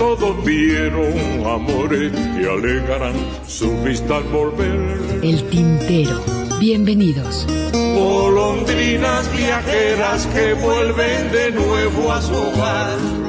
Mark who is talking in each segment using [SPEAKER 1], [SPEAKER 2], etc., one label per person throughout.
[SPEAKER 1] todos vieron amores que alegarán su vista al volver.
[SPEAKER 2] El tintero. Bienvenidos.
[SPEAKER 1] Golondrinas viajeras que vuelven de nuevo a su hogar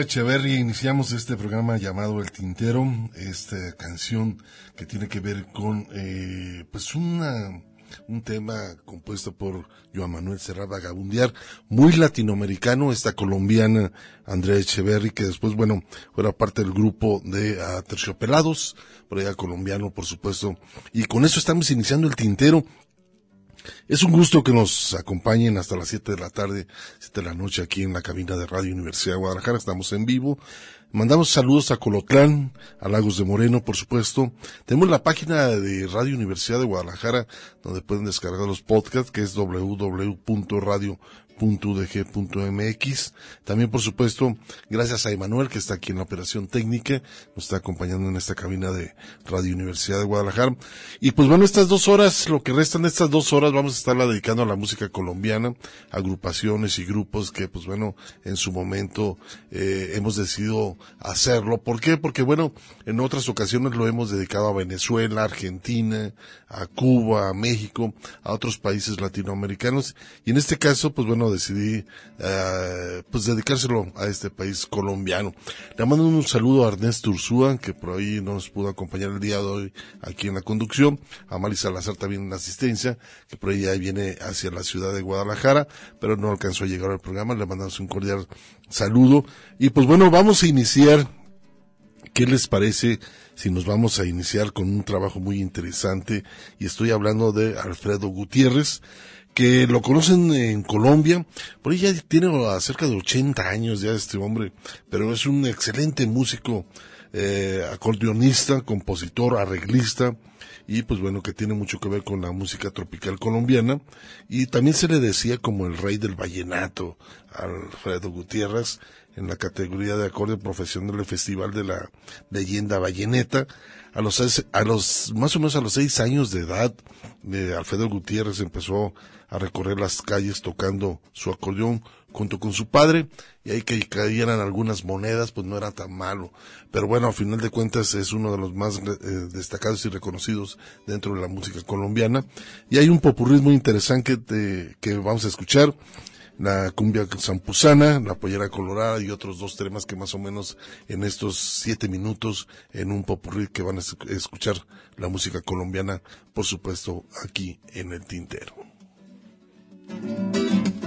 [SPEAKER 3] Echeverry, iniciamos este programa llamado El Tintero, esta canción que tiene que ver con eh, pues una, un tema compuesto por Joan Manuel Serra Vagabundiar, muy latinoamericano, esta colombiana Andrea Echeverry, que después, bueno, fuera parte del grupo de Terciopelados, por allá colombiano, por supuesto. Y con eso estamos iniciando el tintero es un gusto que nos acompañen hasta las 7 de la tarde, 7 de la noche aquí en la cabina de Radio Universidad de Guadalajara. Estamos en vivo. Mandamos saludos a Colotlán, a Lagos de Moreno, por supuesto. Tenemos la página de Radio Universidad de Guadalajara, donde pueden descargar los podcasts, que es www.radio .udg.mx. También, por supuesto, gracias a Emanuel, que está aquí en la operación técnica, nos está acompañando en esta cabina de Radio Universidad de Guadalajara. Y pues bueno, estas dos horas, lo que restan de estas dos horas, vamos a estarla dedicando a la música colombiana, agrupaciones y grupos que, pues bueno, en su momento eh, hemos decidido hacerlo. ¿Por qué? Porque bueno, en otras ocasiones lo hemos dedicado a Venezuela, Argentina, a Cuba, a México, a otros países latinoamericanos. Y en este caso, pues bueno, decidí eh, pues dedicárselo a este país colombiano. Le mando un saludo a Ernesto Ursúa, que por ahí no nos pudo acompañar el día de hoy aquí en la conducción, a Mari Salazar también en la asistencia, que por ahí ya viene hacia la ciudad de Guadalajara, pero no alcanzó a llegar al programa, le mandamos un cordial saludo. Y pues bueno, vamos a iniciar ¿Qué les parece si nos vamos a iniciar con un trabajo muy interesante? Y estoy hablando de Alfredo Gutiérrez, que lo conocen en Colombia, por ahí ya tiene cerca de 80 años ya este hombre, pero es un excelente músico, eh, acordeonista, compositor, arreglista, y pues bueno, que tiene mucho que ver con la música tropical colombiana, y también se le decía como el rey del vallenato, Alfredo Gutiérrez, en la categoría de acorde profesional del Festival de la Leyenda Valleneta. A los, a los, más o menos a los seis años de edad, de Alfredo Gutiérrez empezó a recorrer las calles tocando su acordeón junto con su padre y ahí que cayeran algunas monedas pues no era tan malo pero bueno a final de cuentas es uno de los más eh, destacados y reconocidos dentro de la música colombiana y hay un popurrí muy interesante que vamos a escuchar la cumbia zampusana, la pollera colorada y otros dos temas que más o menos en estos siete minutos en un popurrí que van a escuchar la música colombiana, por supuesto, aquí en el tintero.
[SPEAKER 4] えっ?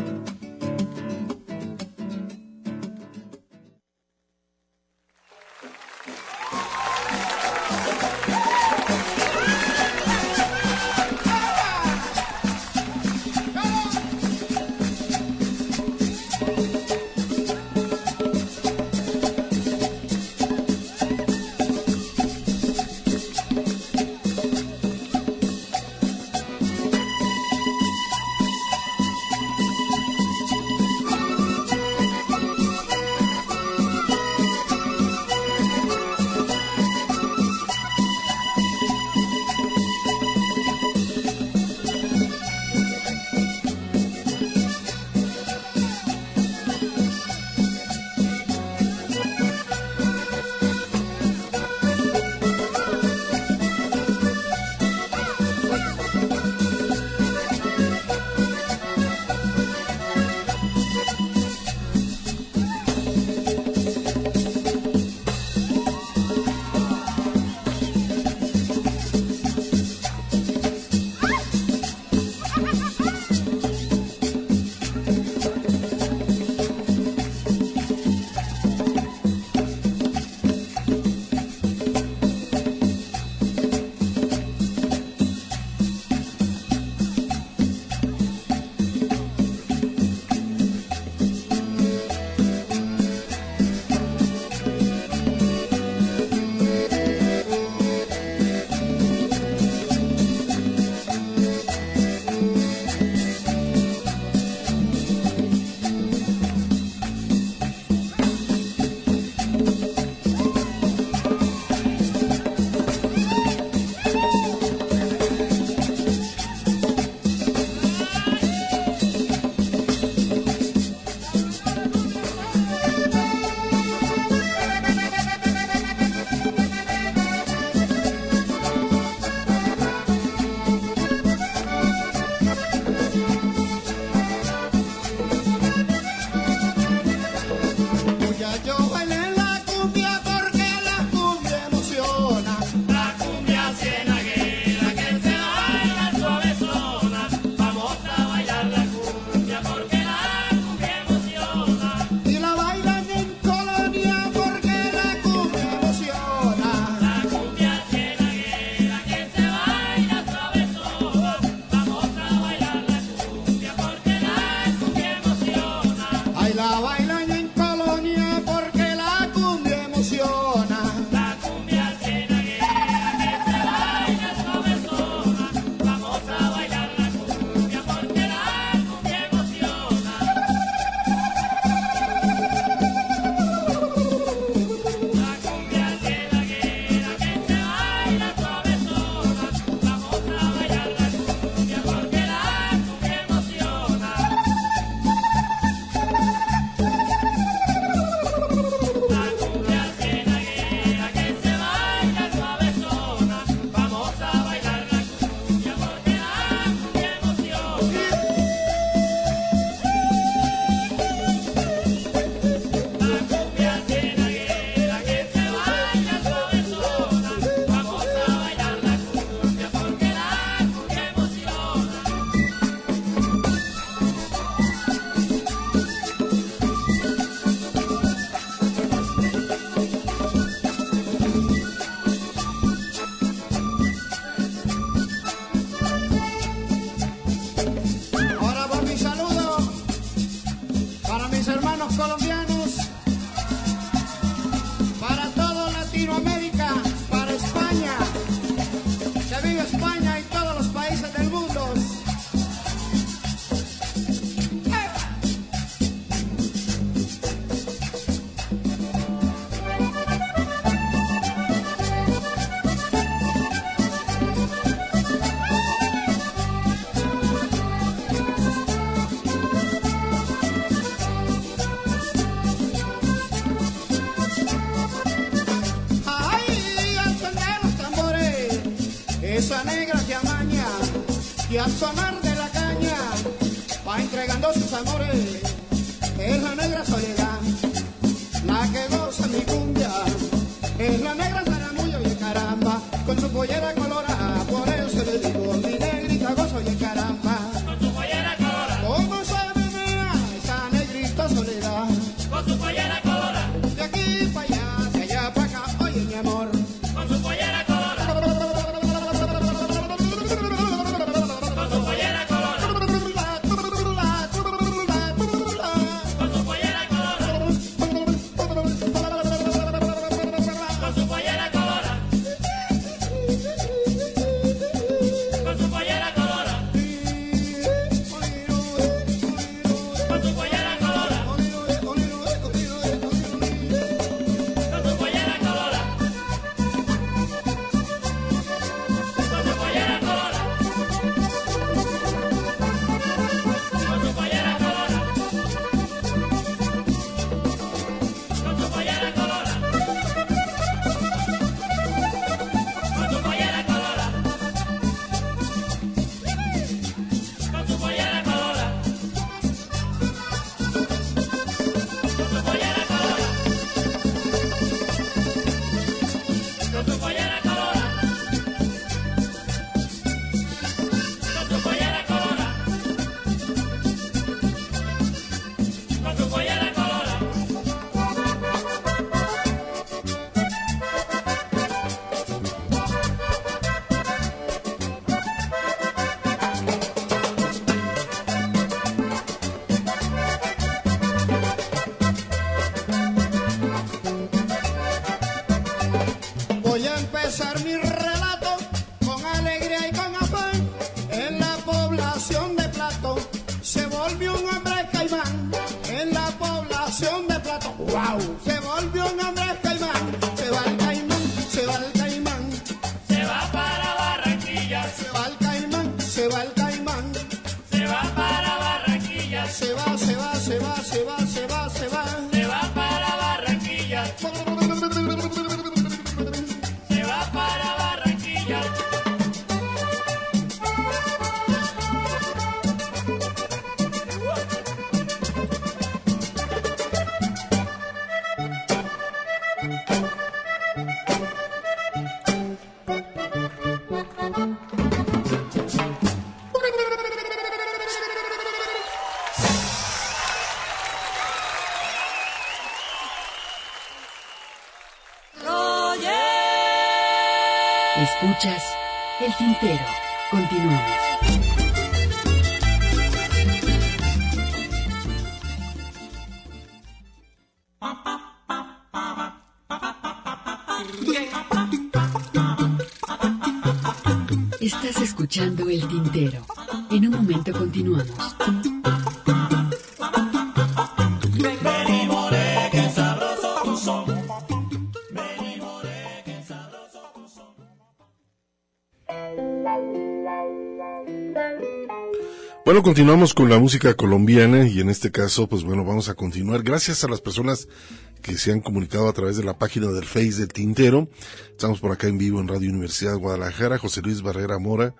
[SPEAKER 3] Bueno, continuamos con la música colombiana y en este caso, pues bueno, vamos a continuar. Gracias a las personas que se han comunicado a través de la página del Face del Tintero. Estamos por acá en vivo en Radio Universidad de Guadalajara. José Luis Barrera Mora,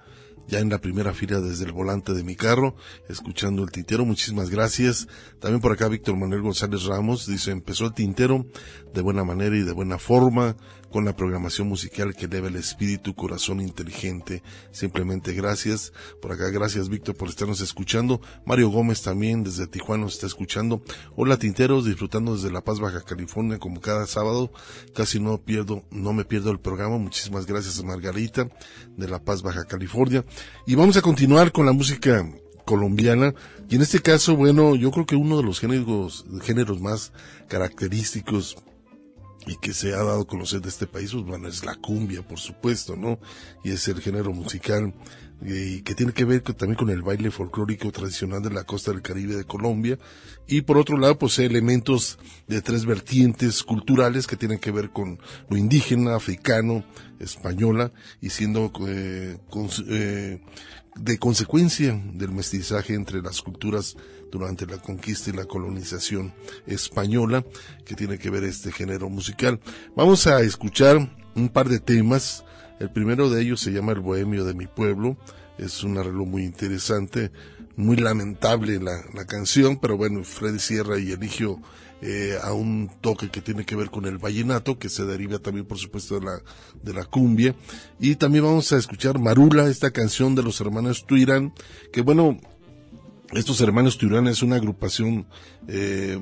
[SPEAKER 3] ya en la primera fila desde el volante de mi carro, escuchando el Tintero. Muchísimas gracias. También por acá Víctor Manuel González Ramos dice, empezó el Tintero de buena manera y de buena forma con la programación musical que eleva el espíritu, corazón inteligente. Simplemente gracias. Por acá, gracias Víctor por estarnos escuchando. Mario Gómez también desde Tijuana nos está escuchando. Hola Tinteros, disfrutando desde La Paz, Baja California, como cada sábado. Casi no pierdo, no me pierdo el programa. Muchísimas gracias a Margarita de La Paz, Baja California. Y vamos a continuar con la música colombiana y en este caso bueno yo creo que uno de los géneros géneros más característicos y que se ha dado a conocer de este país, pues bueno, es la cumbia, por supuesto, ¿no? Y es el género musical eh, que tiene que ver también con el baile folclórico tradicional de la costa del Caribe de Colombia. Y por otro lado, pues elementos de tres vertientes culturales que tienen que ver con lo indígena, africano, española, y siendo eh, eh, de consecuencia del mestizaje entre las culturas durante la conquista y la colonización española que tiene que ver este género musical. Vamos a escuchar un par de temas. El primero de ellos se llama El Bohemio de mi pueblo. Es un arreglo muy interesante, muy lamentable la, la canción, pero bueno, Freddy Sierra y Eligio eh, a un toque que tiene que ver con el vallenato, que se deriva también, por supuesto, de la, de la cumbia. Y también vamos a escuchar Marula, esta canción de los hermanos Tuirán, que bueno, estos hermanos Tuirán es una agrupación, eh,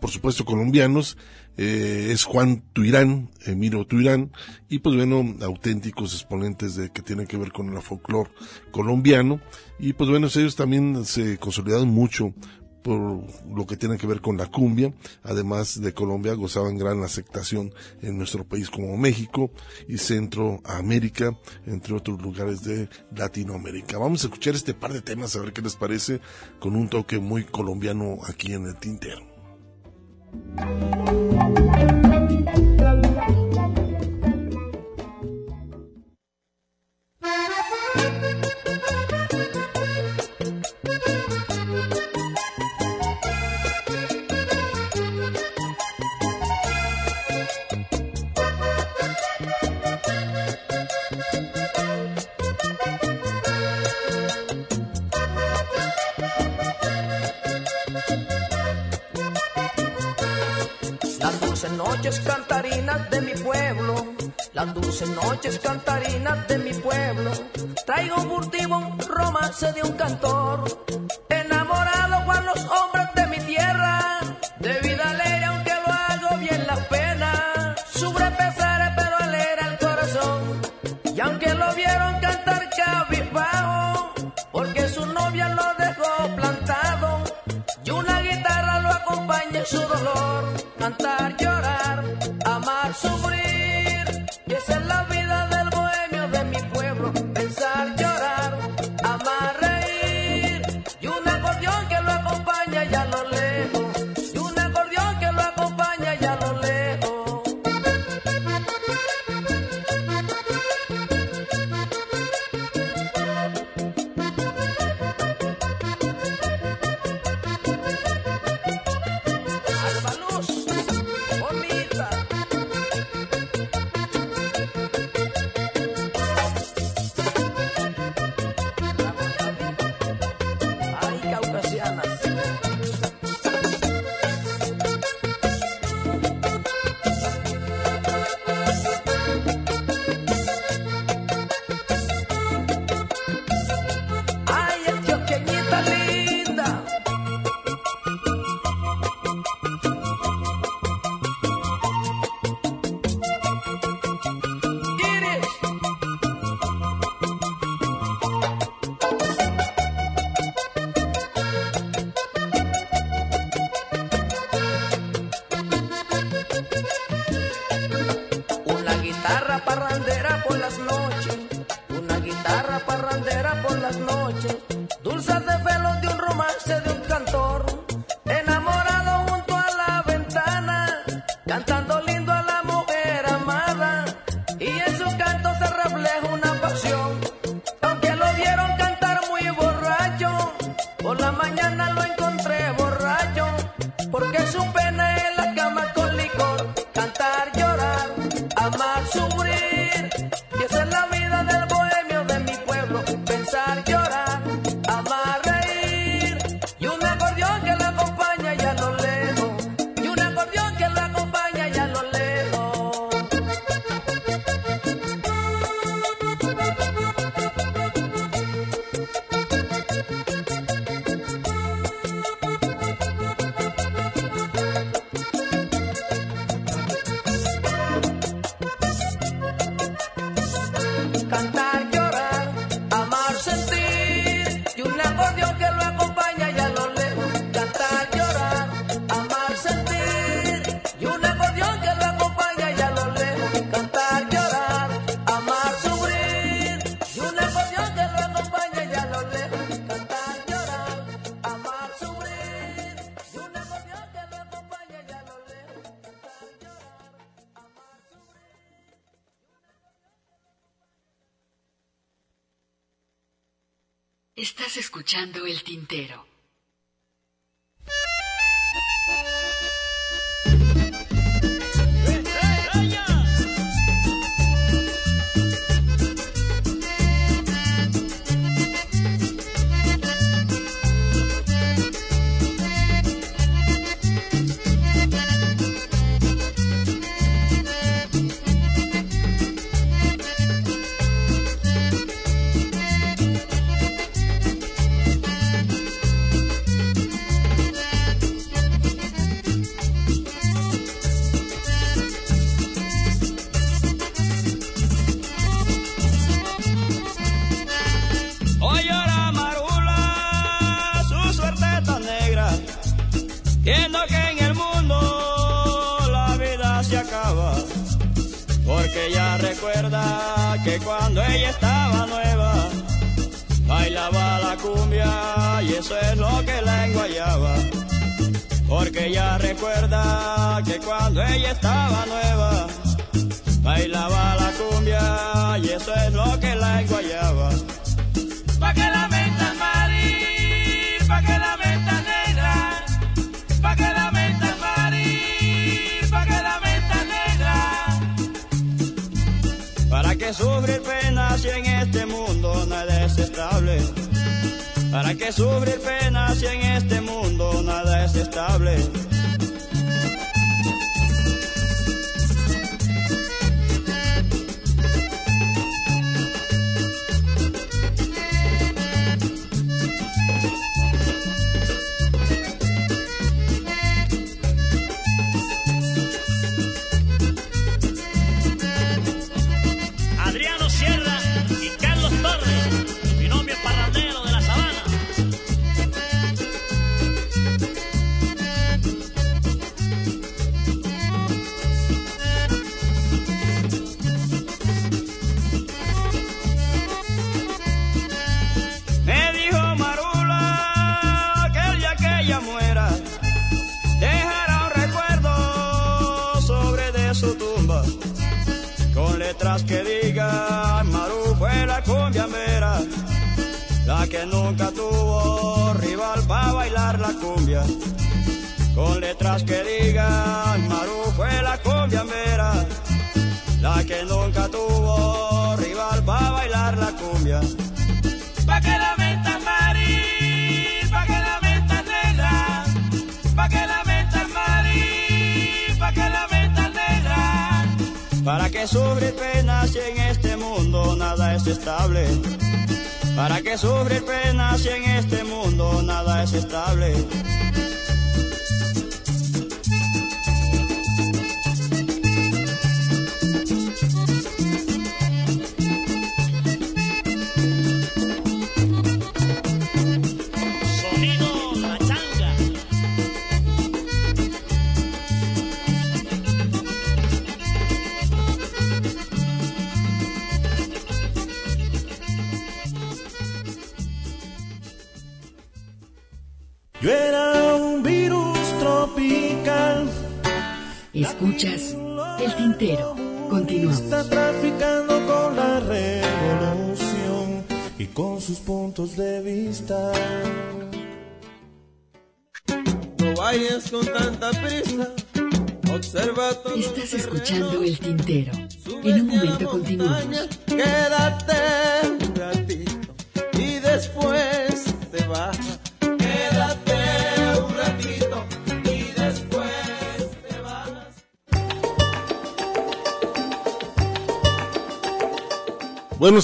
[SPEAKER 3] por supuesto, colombianos, eh, es Juan Tuirán, Emiro Tuirán, y pues bueno, auténticos exponentes de que tienen que ver con el folclore colombiano, y pues bueno, ellos también se consolidaron mucho por lo que tiene que ver con la cumbia. Además de Colombia, gozaban gran aceptación en nuestro país como México y Centroamérica, entre otros lugares de Latinoamérica. Vamos a escuchar este par de temas, a ver qué les parece, con un toque muy colombiano aquí en el tintero. Thank you.
[SPEAKER 5] Noches cantarinas de mi pueblo, las dulces noches cantarinas de mi pueblo. Traigo un furtivo romance de un cantor, enamorado con los hombres de mi tierra, de vida alegre aunque lo hago bien la pena, sufre pesares pero alegra el corazón, y aunque lo vieron cantar cabizbajo, porque su novia lo dejó plantado, y una guitarra lo acompaña en su dolor, cantar
[SPEAKER 2] tintero.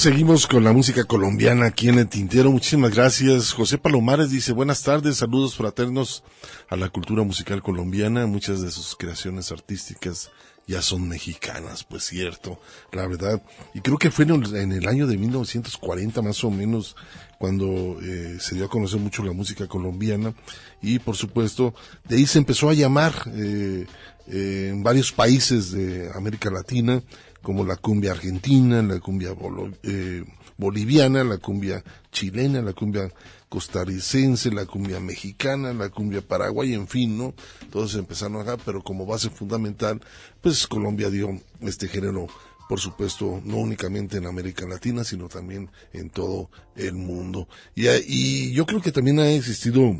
[SPEAKER 3] Seguimos con la música colombiana aquí en el Tintero. Muchísimas gracias. José Palomares dice, buenas tardes, saludos fraternos a la cultura musical colombiana. Muchas de sus creaciones artísticas ya son mexicanas, pues cierto, la verdad. Y creo que fue en el, año de 1940 más o menos cuando eh, se dio a conocer mucho la música colombiana y por supuesto de ahí se empezó a llamar eh, eh, en varios países de América Latina como la cumbia argentina, la cumbia eh, boliviana, la cumbia chilena, la cumbia costarricense, la cumbia mexicana, la cumbia paraguay, en fin, ¿no? Todos empezaron acá, pero como base fundamental, pues Colombia dio este género, por supuesto, no únicamente en América Latina, sino también en todo el mundo. Y, y yo creo que también ha existido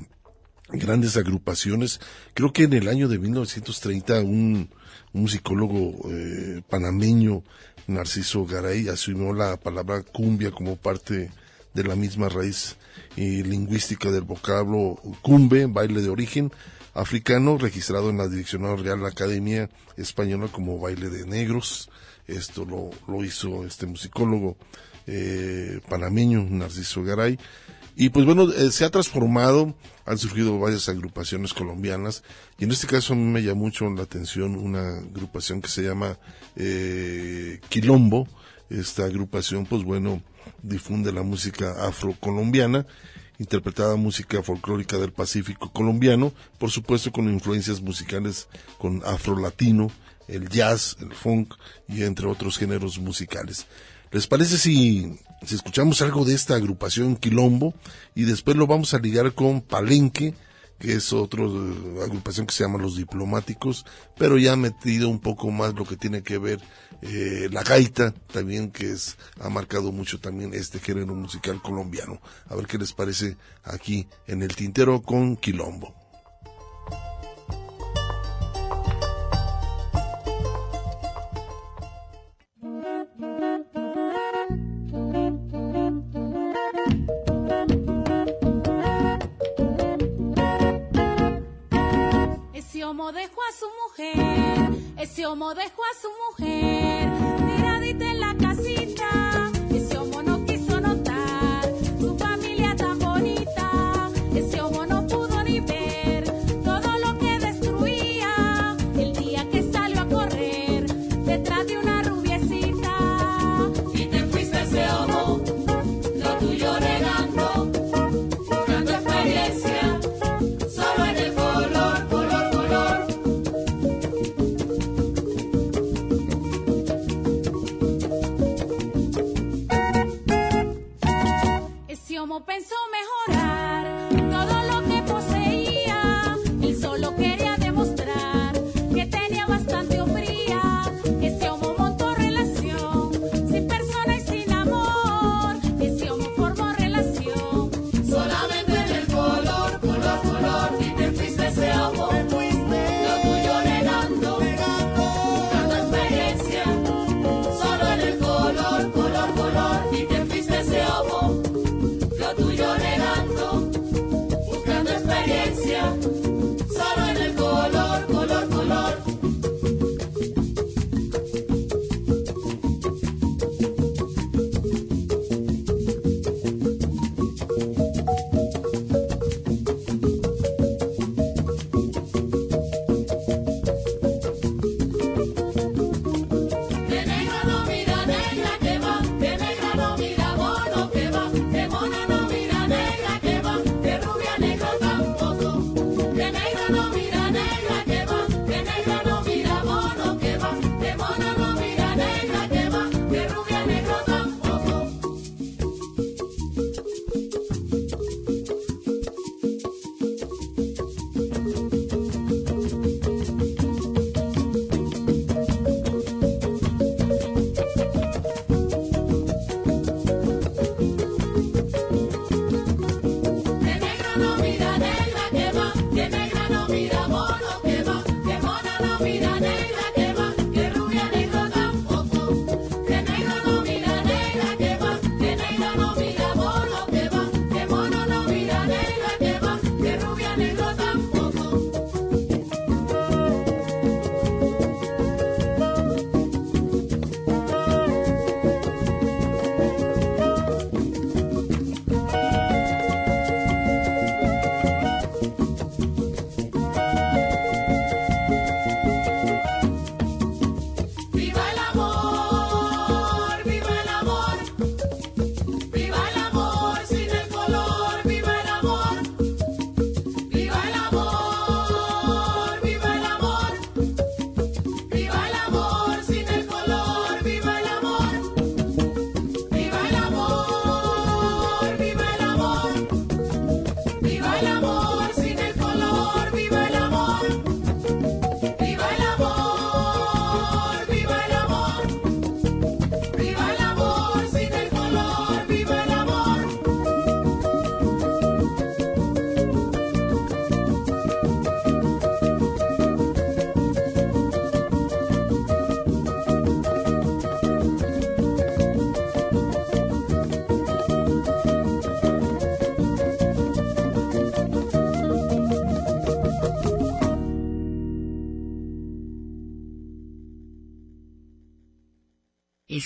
[SPEAKER 3] grandes agrupaciones. Creo que en el año de 1930 un, un musicólogo eh, panameño, Narciso Garay, asumió la palabra cumbia como parte de la misma raíz eh, lingüística del vocablo cumbe, baile de origen africano, registrado en la Direccional Real Academia Española como baile de negros. Esto lo, lo hizo este musicólogo eh, panameño, Narciso Garay. Y pues bueno, eh, se ha transformado, han surgido varias agrupaciones colombianas y en este caso a me llama mucho la atención una agrupación que se llama eh, Quilombo. Esta agrupación pues bueno difunde la música afrocolombiana interpretada música folclórica del Pacífico colombiano, por supuesto con influencias musicales con afro-latino, el jazz, el funk y entre otros géneros musicales. ¿Les parece si si escuchamos algo de esta agrupación Quilombo y después lo vamos a ligar con Palenque, que es otra eh, agrupación que se llama Los Diplomáticos, pero ya ha metido un poco más lo que tiene que ver eh, la gaita, también que es, ha marcado mucho también este género musical colombiano. A ver qué les parece aquí en el tintero con Quilombo.
[SPEAKER 6] homo dejó a su mujer, ese homo dejó a su mujer.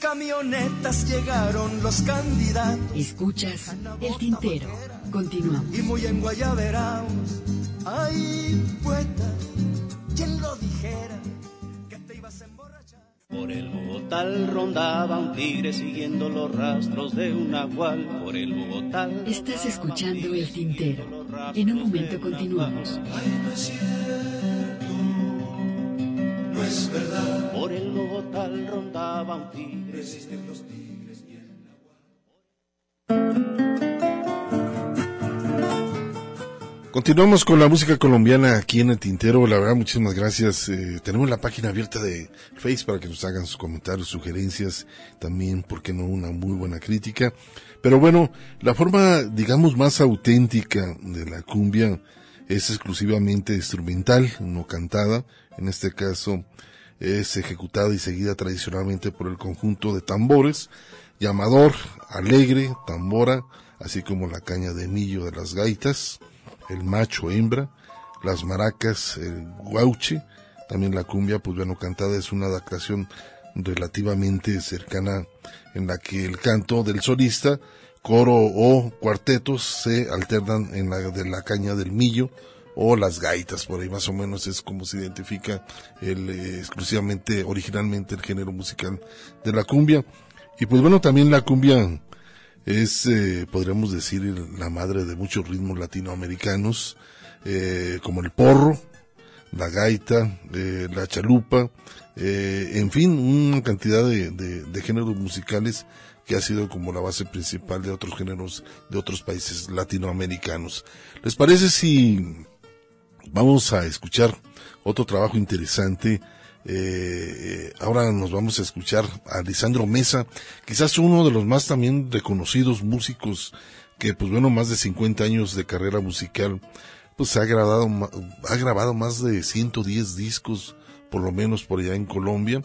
[SPEAKER 7] Camionetas llegaron los candidatos.
[SPEAKER 2] Escuchas el tintero. Continuamos.
[SPEAKER 7] Y muy en guayaberaos. Ay, poeta, ¿quién lo dijera? Que te ibas a emborrachar.
[SPEAKER 8] Por el Bogotá rondaba un tigre siguiendo los rastros de un nahual. Por el Bogotá.
[SPEAKER 2] Estás escuchando el tintero. En un momento continuamos.
[SPEAKER 9] no es cierto,
[SPEAKER 8] rondaba un tigre.
[SPEAKER 9] Resisten los tigres y el
[SPEAKER 3] Continuamos con la música colombiana aquí en el Tintero. La verdad, muchísimas gracias. Eh, tenemos la página abierta de Facebook para que nos hagan sus comentarios, sugerencias, también, ¿por qué no?, una muy buena crítica. Pero bueno, la forma, digamos, más auténtica de la cumbia es exclusivamente instrumental, no cantada. En este caso, es ejecutada y seguida tradicionalmente por el conjunto de tambores, llamador, alegre, tambora, así como la caña de millo de las gaitas el macho hembra, las maracas, el guauche, también la cumbia, pues bueno, cantada es una adaptación relativamente cercana en la que el canto del solista, coro o cuartetos se alternan en la de la caña del millo o las gaitas, por ahí más o menos es como se identifica el eh, exclusivamente originalmente el género musical de la cumbia. Y pues bueno, también la cumbia es, eh, podríamos decir, la madre de muchos ritmos latinoamericanos, eh, como el porro, la gaita, eh, la chalupa, eh, en fin, una cantidad de, de, de, géneros musicales que ha sido como la base principal de otros géneros de otros países latinoamericanos. ¿Les parece si vamos a escuchar otro trabajo interesante? Eh, ahora nos vamos a escuchar a Lisandro Mesa, quizás uno de los más también reconocidos músicos que, pues bueno, más de 50 años de carrera musical, pues ha grabado, ha grabado más de 110 discos, por lo menos por allá en Colombia,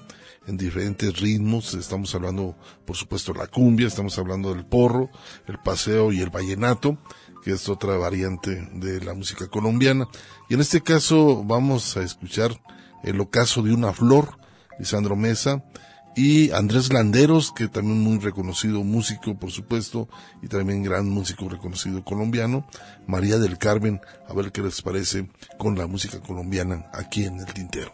[SPEAKER 3] en diferentes ritmos. Estamos hablando, por supuesto, la cumbia, estamos hablando del porro, el paseo y el vallenato, que es otra variante de la música colombiana. Y en este caso vamos a escuchar el ocaso de una flor, Lisandro Mesa, y Andrés Landeros, que también muy reconocido músico, por supuesto, y también gran músico reconocido colombiano, María del Carmen, a ver qué les parece con la música colombiana aquí en el tintero.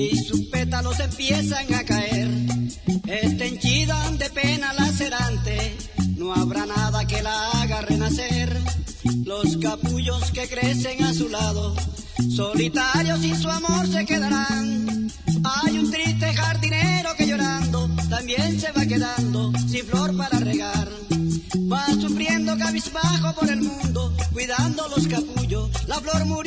[SPEAKER 10] y sus pétalos empiezan a caer. Está henchida de pena lacerante, no habrá nada que la haga renacer. Los capullos que crecen a su lado, solitarios y su amor se quedarán. Hay un triste jardinero que llorando también se va quedando sin flor para regar. Va sufriendo cabizbajo por el mundo, cuidando los capullos, la flor
[SPEAKER 11] muy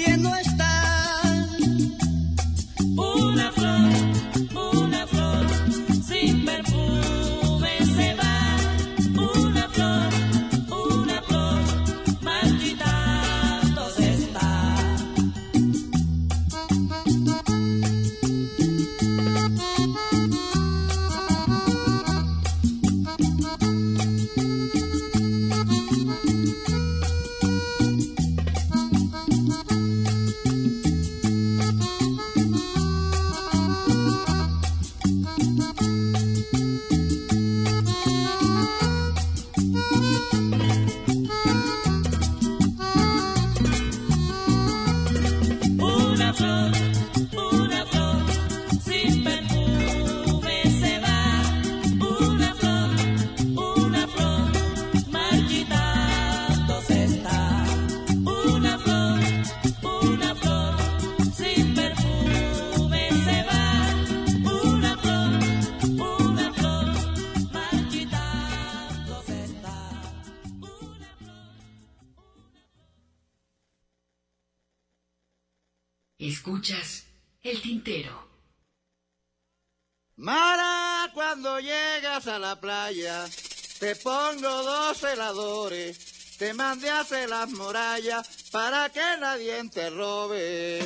[SPEAKER 11] Te pongo dos heladores, te mandé hacer las murallas para que nadie te robe.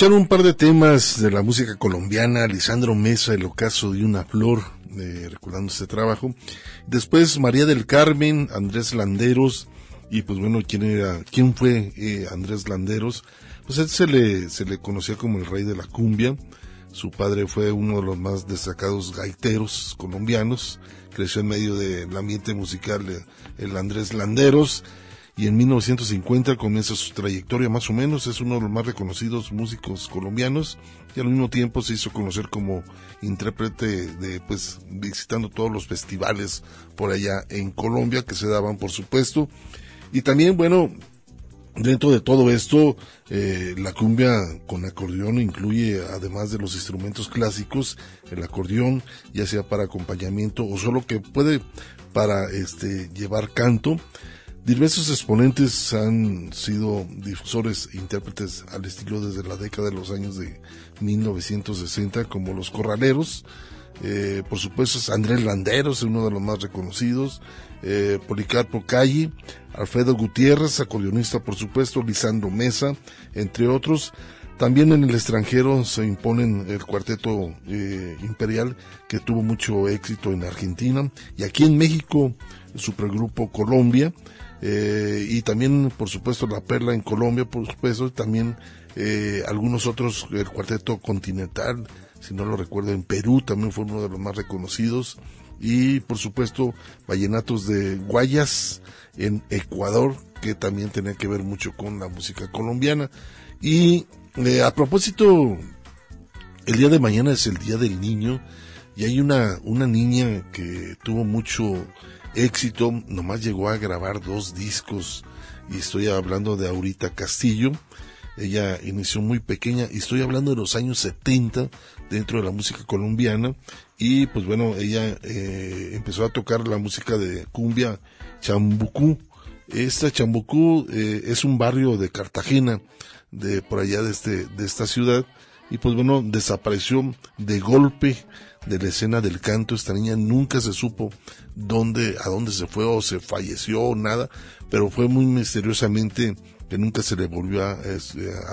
[SPEAKER 3] Escucharon un par de temas de la música colombiana, Lisandro Mesa, El ocaso de una flor, eh, recordando este trabajo. Después María del Carmen, Andrés Landeros, y pues bueno, ¿quién era, quién fue eh, Andrés Landeros? Pues él se le, se le conocía como el rey de la cumbia. Su padre fue uno de los más destacados gaiteros colombianos. Creció en medio del ambiente musical el Andrés Landeros y en 1950 comienza su trayectoria más o menos, es uno de los más reconocidos músicos colombianos y al mismo tiempo se hizo conocer como intérprete de pues visitando todos los festivales por allá en Colombia que se daban por supuesto y también bueno Dentro de todo esto, eh, la cumbia con acordeón incluye, además de los instrumentos clásicos, el acordeón, ya sea para acompañamiento o solo que puede para este llevar canto. Diversos exponentes han sido difusores e intérpretes al estilo desde la década de los años de 1960, como los Corraleros, eh, por supuesto es Andrés Landeros, uno de los más reconocidos, eh, Policarpo Calle, Alfredo Gutiérrez, acordeonista por supuesto, Lisandro Mesa, entre otros. También en el extranjero se imponen el cuarteto eh, imperial que tuvo mucho éxito en Argentina y aquí en México el supergrupo Colombia eh, y también por supuesto la Perla en Colombia por supuesto también eh, algunos otros el cuarteto continental si no lo recuerdo en Perú también fue uno de los más reconocidos. Y por supuesto vallenatos de Guayas en Ecuador que también tenía que ver mucho con la música colombiana. Y eh, a propósito el día de mañana es el día del niño y hay una una niña que tuvo mucho éxito. Nomás llegó a grabar dos discos y estoy hablando de Aurita Castillo. Ella inició muy pequeña y estoy hablando de los años 70 dentro de la música colombiana. Y pues bueno, ella eh, empezó a tocar la música de cumbia chambucú. Esta chambucú eh, es un barrio de Cartagena, de por allá de este de esta ciudad. Y pues bueno, desapareció de golpe de la escena del canto. Esta niña nunca se supo dónde, a dónde se fue o se falleció o nada, pero fue muy misteriosamente que nunca se le volvió a,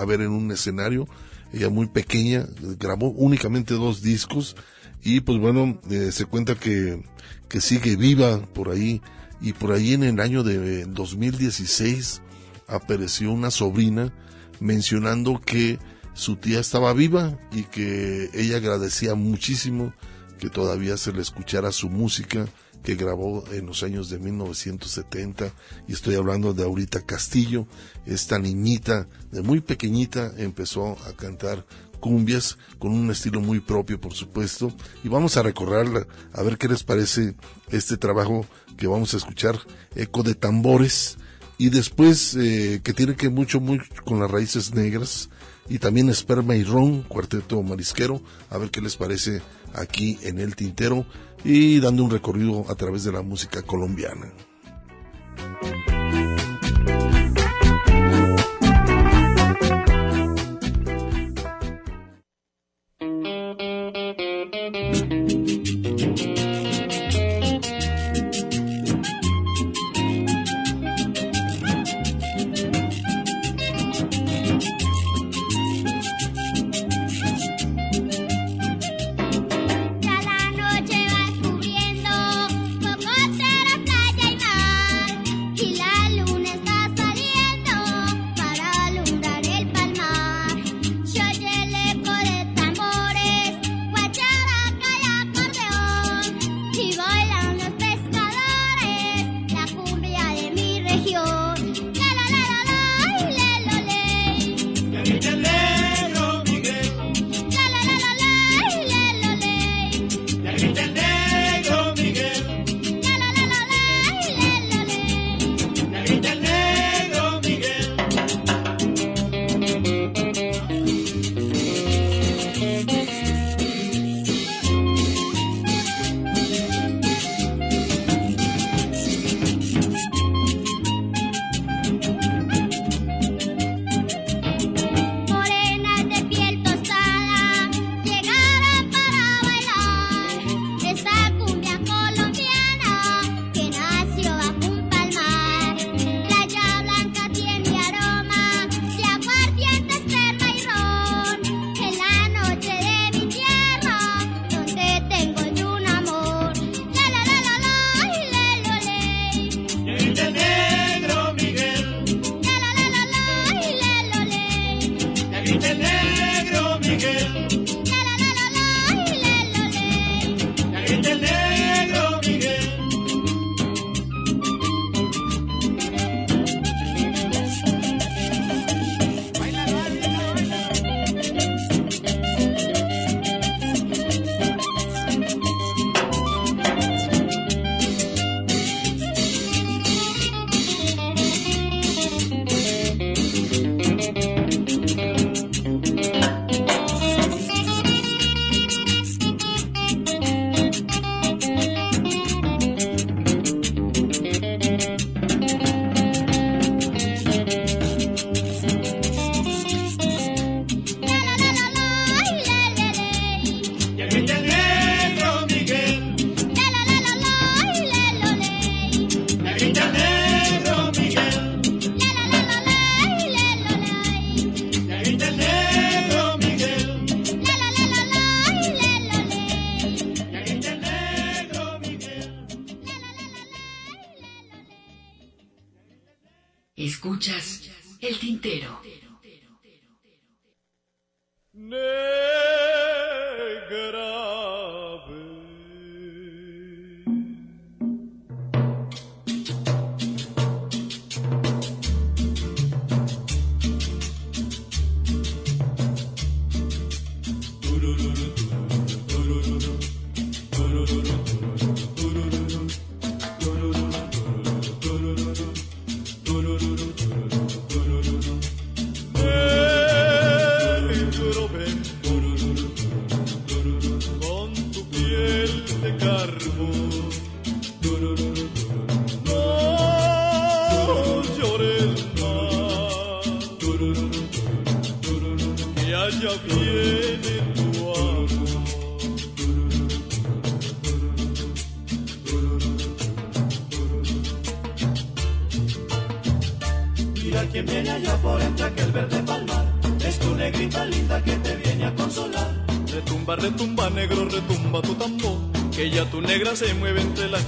[SPEAKER 3] ver en un escenario. Ella muy pequeña, grabó únicamente dos discos y pues bueno, eh, se cuenta que, que sigue viva por ahí y por ahí en el año de 2016 apareció una sobrina mencionando que su tía estaba viva y que ella agradecía muchísimo que todavía se le escuchara su música que grabó en los años de 1970 y estoy hablando de Aurita Castillo, esta niñita de muy pequeñita empezó a cantar cumbias con un estilo muy propio por supuesto. Y vamos a recorrerla a ver qué les parece este trabajo que vamos a escuchar eco de tambores. Y después eh, que tiene que mucho mucho con las raíces negras y también esperma y ron cuarteto marisquero a ver qué les parece aquí en el tintero y dando un recorrido a través de la música colombiana.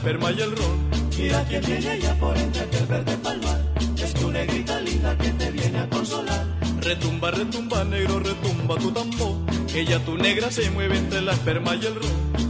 [SPEAKER 12] Esperma y el ron.
[SPEAKER 13] Mira quién viene allá por entre aquel verde palmar. Es tu negrita linda que te viene a consolar.
[SPEAKER 12] Retumba, retumba, negro, retumba tu tambor. Que ya tu negra se mueve entre la esperma y el ron.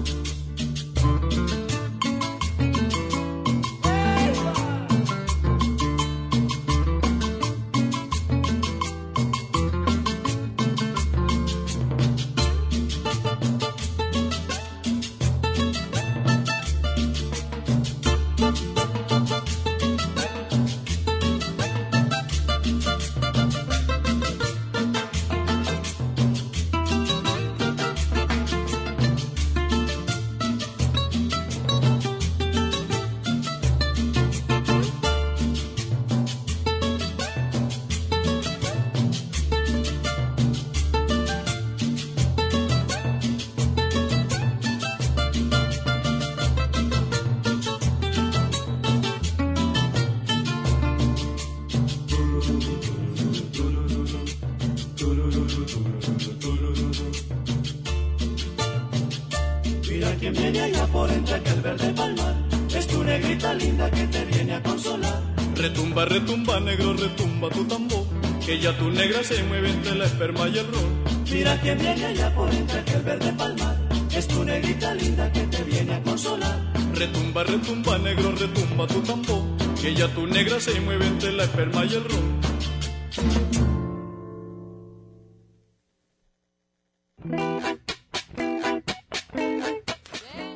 [SPEAKER 12] Retumba, negro, retumba tu tambor. Que ya tu negra se mueve entre la esperma y el ron.
[SPEAKER 13] Mira quién viene allá por entre aquel verde palmar. Es tu negrita linda que te viene a consolar.
[SPEAKER 12] Retumba, retumba, negro, retumba tu tambor. Que ya tu negra se mueve entre la esperma y el ron.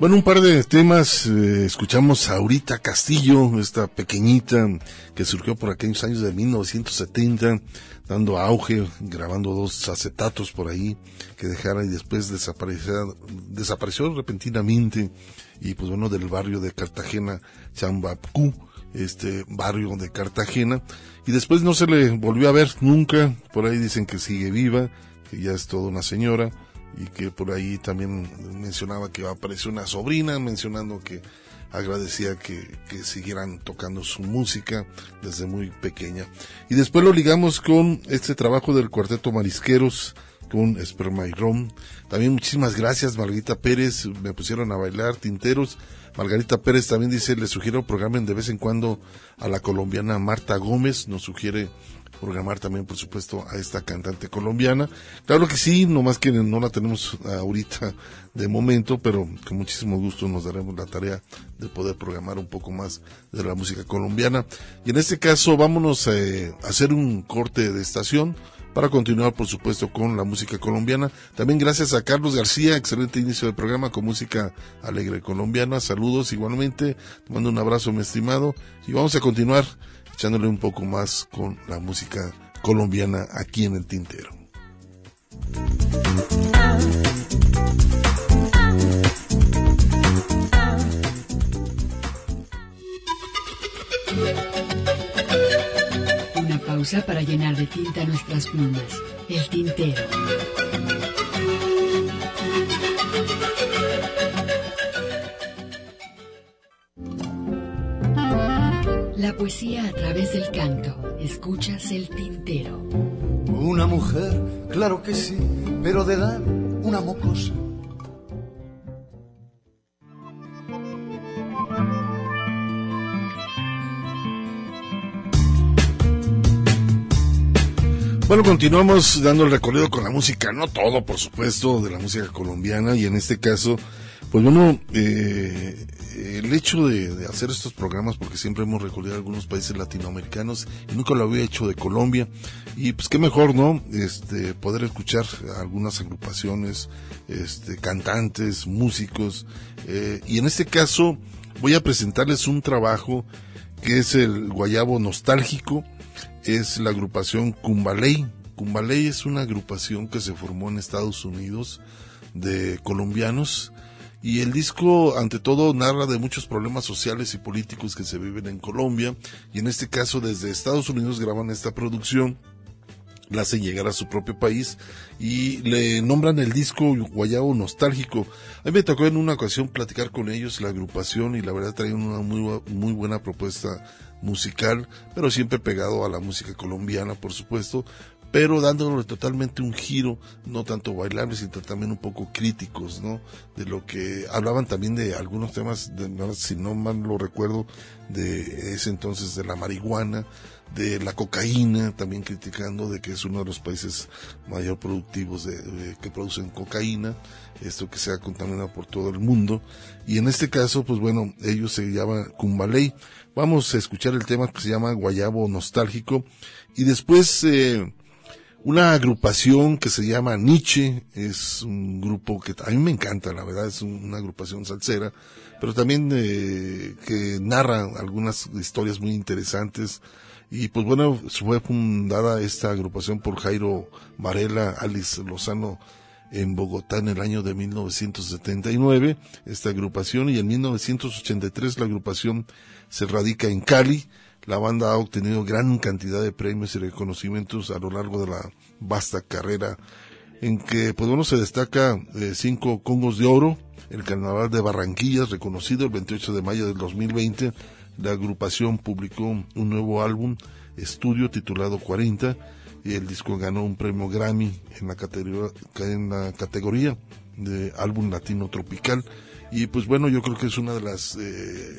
[SPEAKER 3] Bueno, un par de temas. eh, escuchamos a Aurita Castillo, esta pequeñita que surgió por aquellos años de 1970, dando auge, grabando dos acetatos por ahí que dejara y después desapareció, desapareció repentinamente. Y pues bueno, del barrio de Cartagena, Chambapú, este barrio de Cartagena. Y después no se le volvió a ver nunca. Por ahí dicen que sigue viva, que ya es toda una señora y que por ahí también mencionaba que apareció una sobrina mencionando que agradecía que, que siguieran tocando su música desde muy pequeña. Y después lo ligamos con este trabajo del cuarteto Marisqueros, con Esperma y Rom. También muchísimas gracias, Margarita Pérez, me pusieron a bailar tinteros. Margarita Pérez también dice, le sugiero programen de vez en cuando a la colombiana Marta Gómez, nos sugiere programar también, por supuesto, a esta cantante colombiana. Claro que sí, nomás que no la tenemos ahorita de momento, pero con muchísimo gusto nos daremos la tarea de poder programar un poco más de la música colombiana. Y en este caso, vámonos eh, a hacer un corte de estación para continuar, por supuesto, con la música colombiana. También gracias a Carlos García, excelente inicio del programa con música alegre colombiana. Saludos igualmente, te mando un abrazo, mi estimado, y vamos a continuar echándole un poco más con la música colombiana aquí en el tintero.
[SPEAKER 2] Una pausa para llenar de tinta nuestras plumas. El tintero. La poesía a través del canto. Escuchas el tintero.
[SPEAKER 14] Una mujer, claro que sí, pero de edad una mocosa.
[SPEAKER 3] Bueno, continuamos dando el recorrido con la música, no todo, por supuesto, de la música colombiana y en este caso, pues bueno, eh, el hecho de, de hacer estos programas, porque siempre hemos recorrido algunos países latinoamericanos y nunca lo había hecho de Colombia, y pues qué mejor, ¿no? Este, poder escuchar algunas agrupaciones, este, cantantes, músicos, eh, y en este caso voy a presentarles un trabajo que es el Guayabo Nostálgico, es la agrupación Cumbaley. Cumbaley es una agrupación que se formó en Estados Unidos de colombianos y el disco ante todo narra de muchos problemas sociales y políticos que se viven en Colombia y en este caso desde Estados Unidos graban esta producción la hacen llegar a su propio país y le nombran el disco Guayabo Nostálgico. A mí me tocó en una ocasión platicar con ellos, la agrupación, y la verdad traían una muy, muy buena propuesta musical, pero siempre pegado a la música colombiana, por supuesto, pero dándole totalmente un giro, no tanto bailable, sino también un poco críticos, ¿no? De lo que hablaban también de algunos temas, de, si no mal lo recuerdo, de ese entonces de la marihuana, de la cocaína, también criticando de que es uno de los países mayor productivos de, de- que producen cocaína, esto que se ha contaminado por todo el mundo. Y en este caso, pues bueno, ellos se llaman Cumbaley. Vamos a escuchar el tema que se llama Guayabo Nostálgico. Y después, eh, una agrupación que se llama Nietzsche, es un grupo que a mí me encanta, la verdad, es un- una agrupación salsera, pero también eh, que narra algunas historias muy interesantes. Y pues bueno, fue fundada esta agrupación por Jairo Varela, Alice Lozano en Bogotá en el año de 1979, esta agrupación, y en 1983 la agrupación se radica en Cali. La banda ha obtenido gran cantidad de premios y reconocimientos a lo largo de la vasta carrera, en que, pues bueno, se destaca eh, cinco Congos de Oro, el Carnaval de Barranquillas, reconocido el 28 de mayo del 2020. La agrupación publicó un nuevo álbum, estudio, titulado 40, y el disco ganó un premio Grammy en la categoría, en la categoría de álbum latino tropical. Y pues bueno, yo creo que es una de las eh,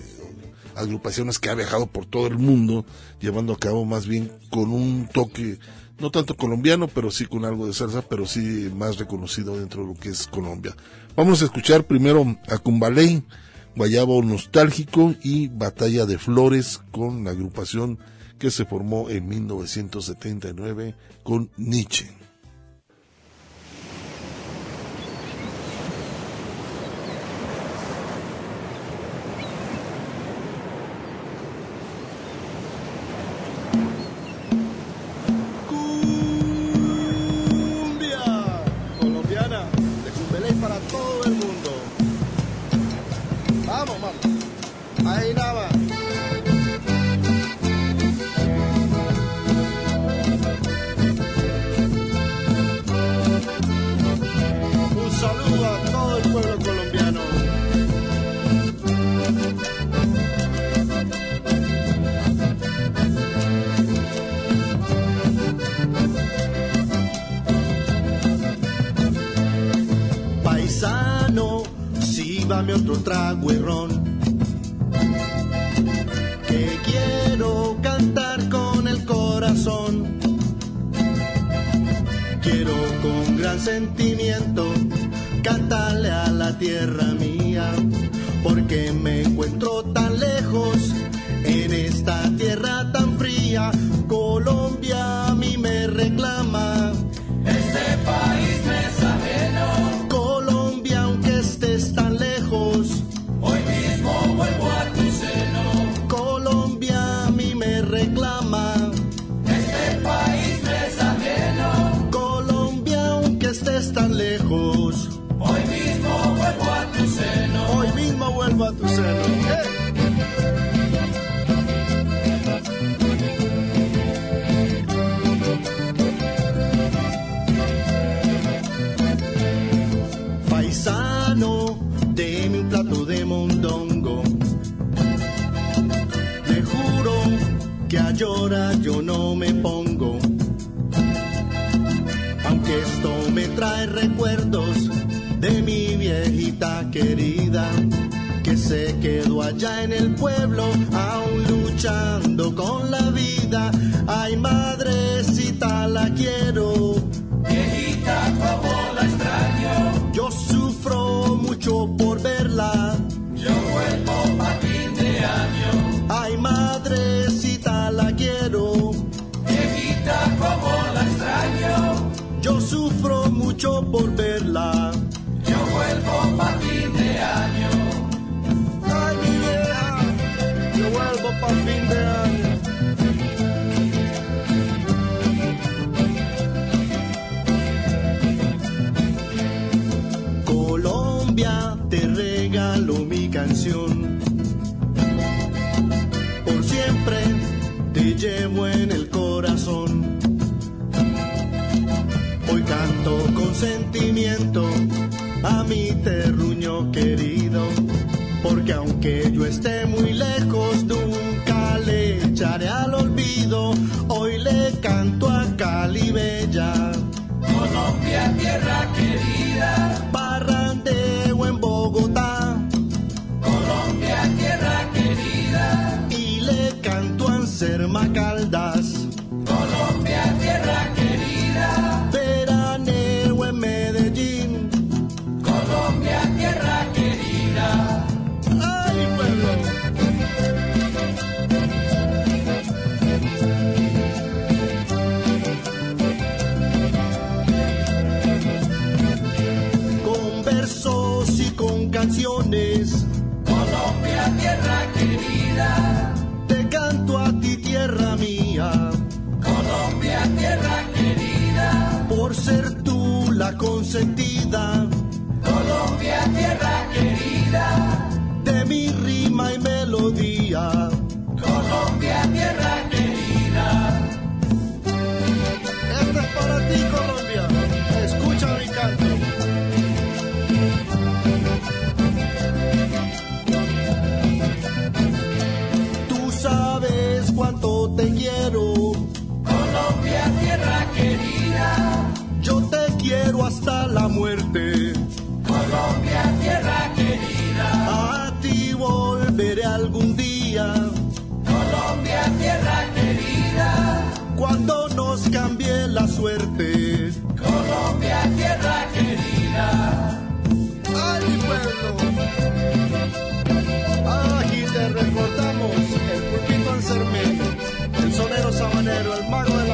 [SPEAKER 3] agrupaciones que ha viajado por todo el mundo, llevando a cabo más bien con un toque, no tanto colombiano, pero sí con algo de salsa, pero sí más reconocido dentro de lo que es Colombia. Vamos a escuchar primero a Cumbaley, Guayabo Nostálgico y Batalla de Flores con la agrupación que se formó en 1979 con Nietzsche.
[SPEAKER 15] Un saludo a todo el pueblo colombiano. Paisano, síbame otro trago y ron. Colombia,
[SPEAKER 13] tierra querida.
[SPEAKER 15] Te canto a ti, tierra mía.
[SPEAKER 13] Colombia, tierra querida.
[SPEAKER 15] Por ser tú la consentida.
[SPEAKER 13] Colombia, tierra querida.
[SPEAKER 15] ¡Ay, pueblo! Aquí te recordamos el pulpito Cermeño, el sonero sabanero, el mago de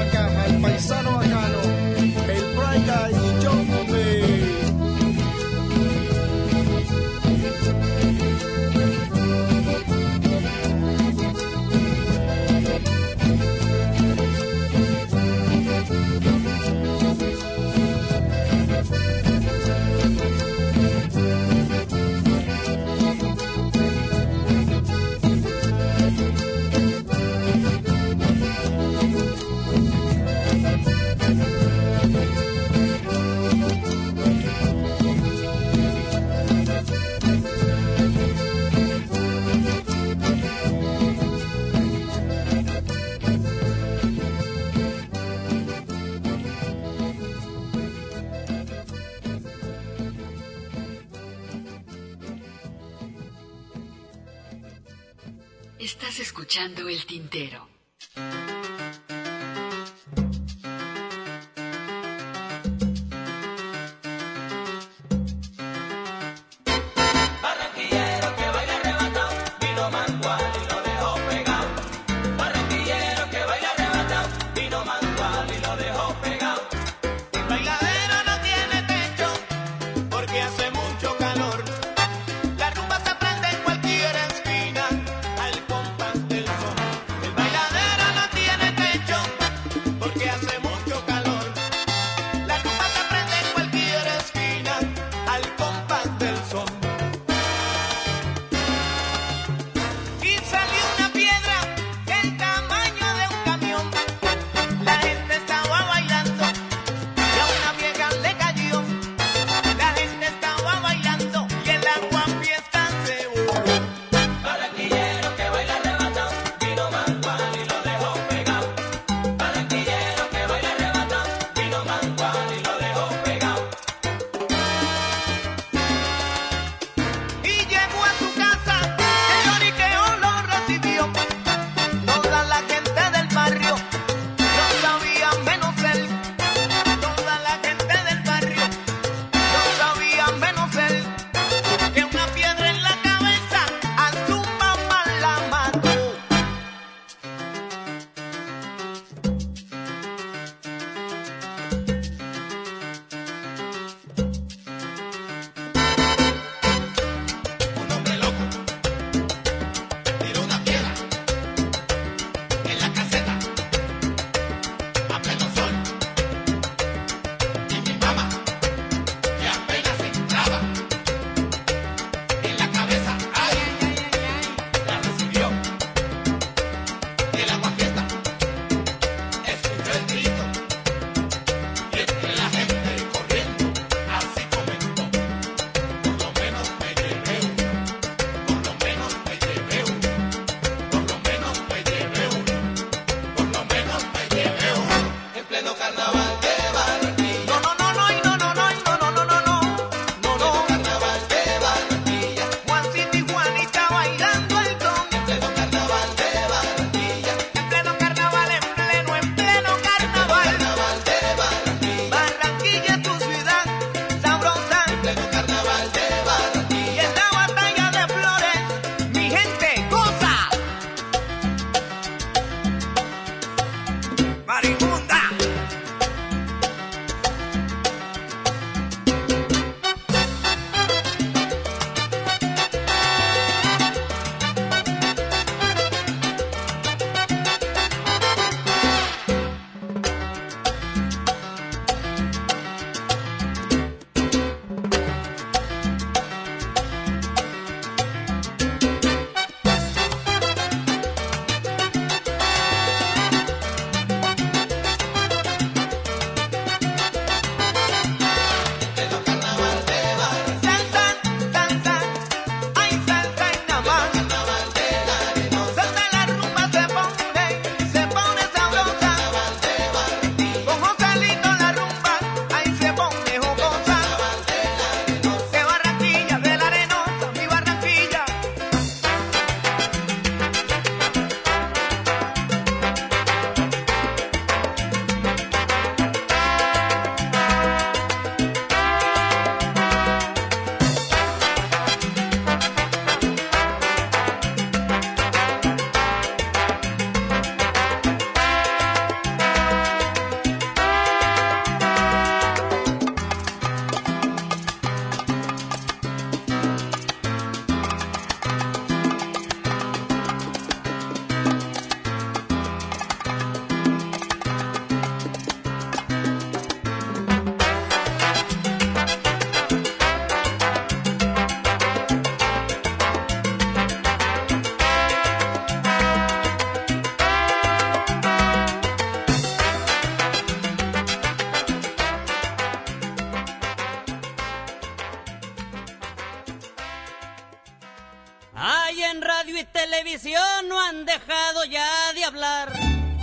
[SPEAKER 15] y
[SPEAKER 16] televisión no han dejado ya de hablar.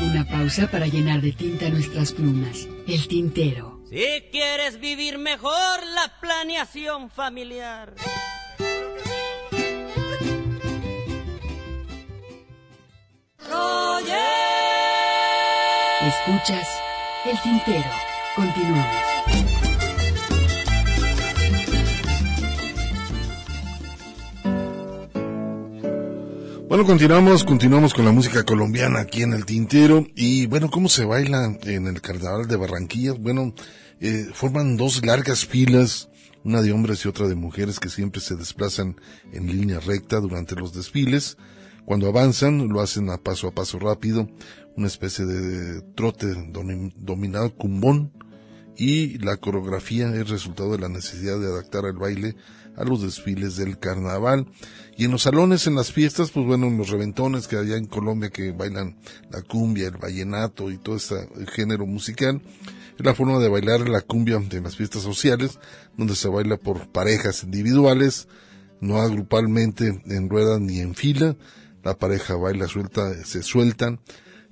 [SPEAKER 2] Una pausa para llenar de tinta nuestras plumas. El tintero.
[SPEAKER 16] Si quieres vivir mejor la planeación familiar.
[SPEAKER 2] Escuchas El tintero. Continuamos.
[SPEAKER 3] Bueno, continuamos, continuamos con la música colombiana aquí en el Tintero. Y bueno, ¿cómo se baila en el Carnaval de Barranquilla? Bueno, eh, forman dos largas filas, una de hombres y otra de mujeres que siempre se desplazan en línea recta durante los desfiles. Cuando avanzan, lo hacen a paso a paso rápido, una especie de trote domi- dominado cumbón. Y la coreografía es resultado de la necesidad de adaptar el baile a los desfiles del carnaval. Y en los salones, en las fiestas, pues bueno, en los reventones que allá en Colombia que bailan la cumbia, el vallenato y todo este género musical, es la forma de bailar la cumbia en las fiestas sociales, donde se baila por parejas individuales, no agrupalmente en rueda ni en fila, la pareja baila suelta, se sueltan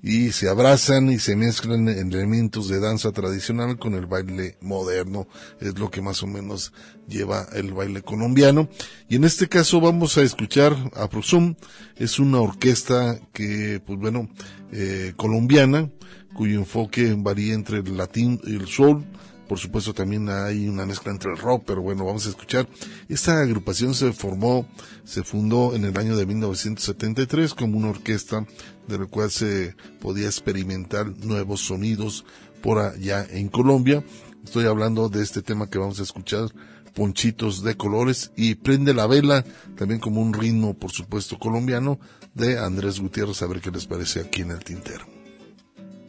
[SPEAKER 3] y se abrazan y se mezclan en elementos de danza tradicional con el baile moderno, es lo que más o menos lleva el baile colombiano. Y en este caso vamos a escuchar a Prosum, es una orquesta que, pues bueno, eh, colombiana, cuyo enfoque varía entre el latín y el soul, por supuesto también hay una mezcla entre el rock, pero bueno, vamos a escuchar. Esta agrupación se formó, se fundó en el año de 1973 como una orquesta de la cual se podía experimentar nuevos sonidos por allá en Colombia. Estoy hablando de este tema que vamos a escuchar, Ponchitos de Colores y Prende la Vela, también como un ritmo, por supuesto, colombiano, de Andrés Gutiérrez, a ver qué les parece aquí en el tintero.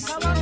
[SPEAKER 12] festival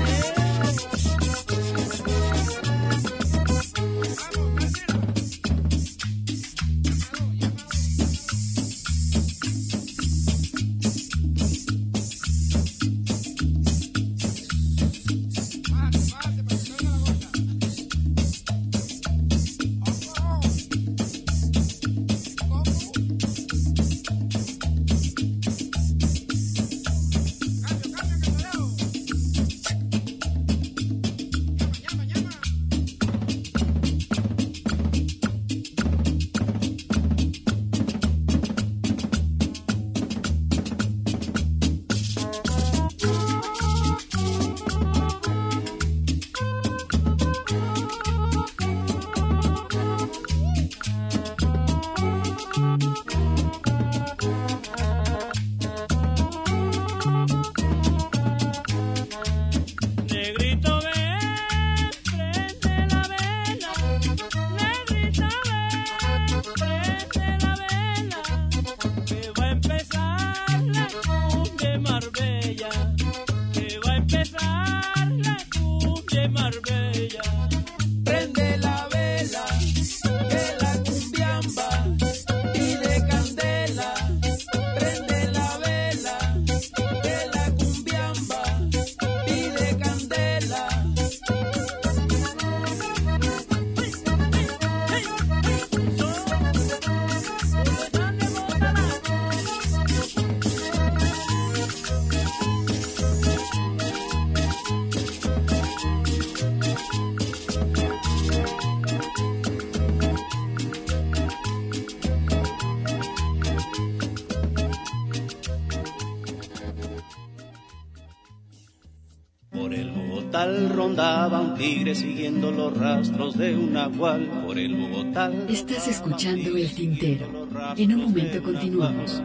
[SPEAKER 8] Bogotá rondaba un tigre siguiendo los rastros de un nahual. Por el Bogotá.
[SPEAKER 2] Estás escuchando El Tintero. En un momento continuamos.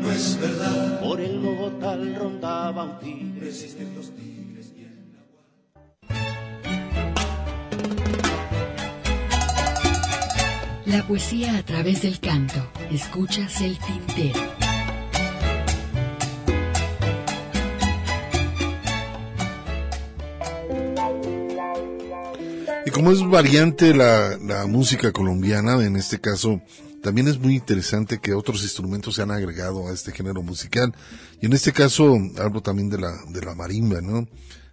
[SPEAKER 8] No es verdad. Por el Bogotá rondaba un tigre.
[SPEAKER 2] La poesía a través del canto. Escuchas El Tintero.
[SPEAKER 3] Como es variante la, la música colombiana, en este caso, también es muy interesante que otros instrumentos se han agregado a este género musical. Y en este caso, hablo también de la, de la marimba, ¿no?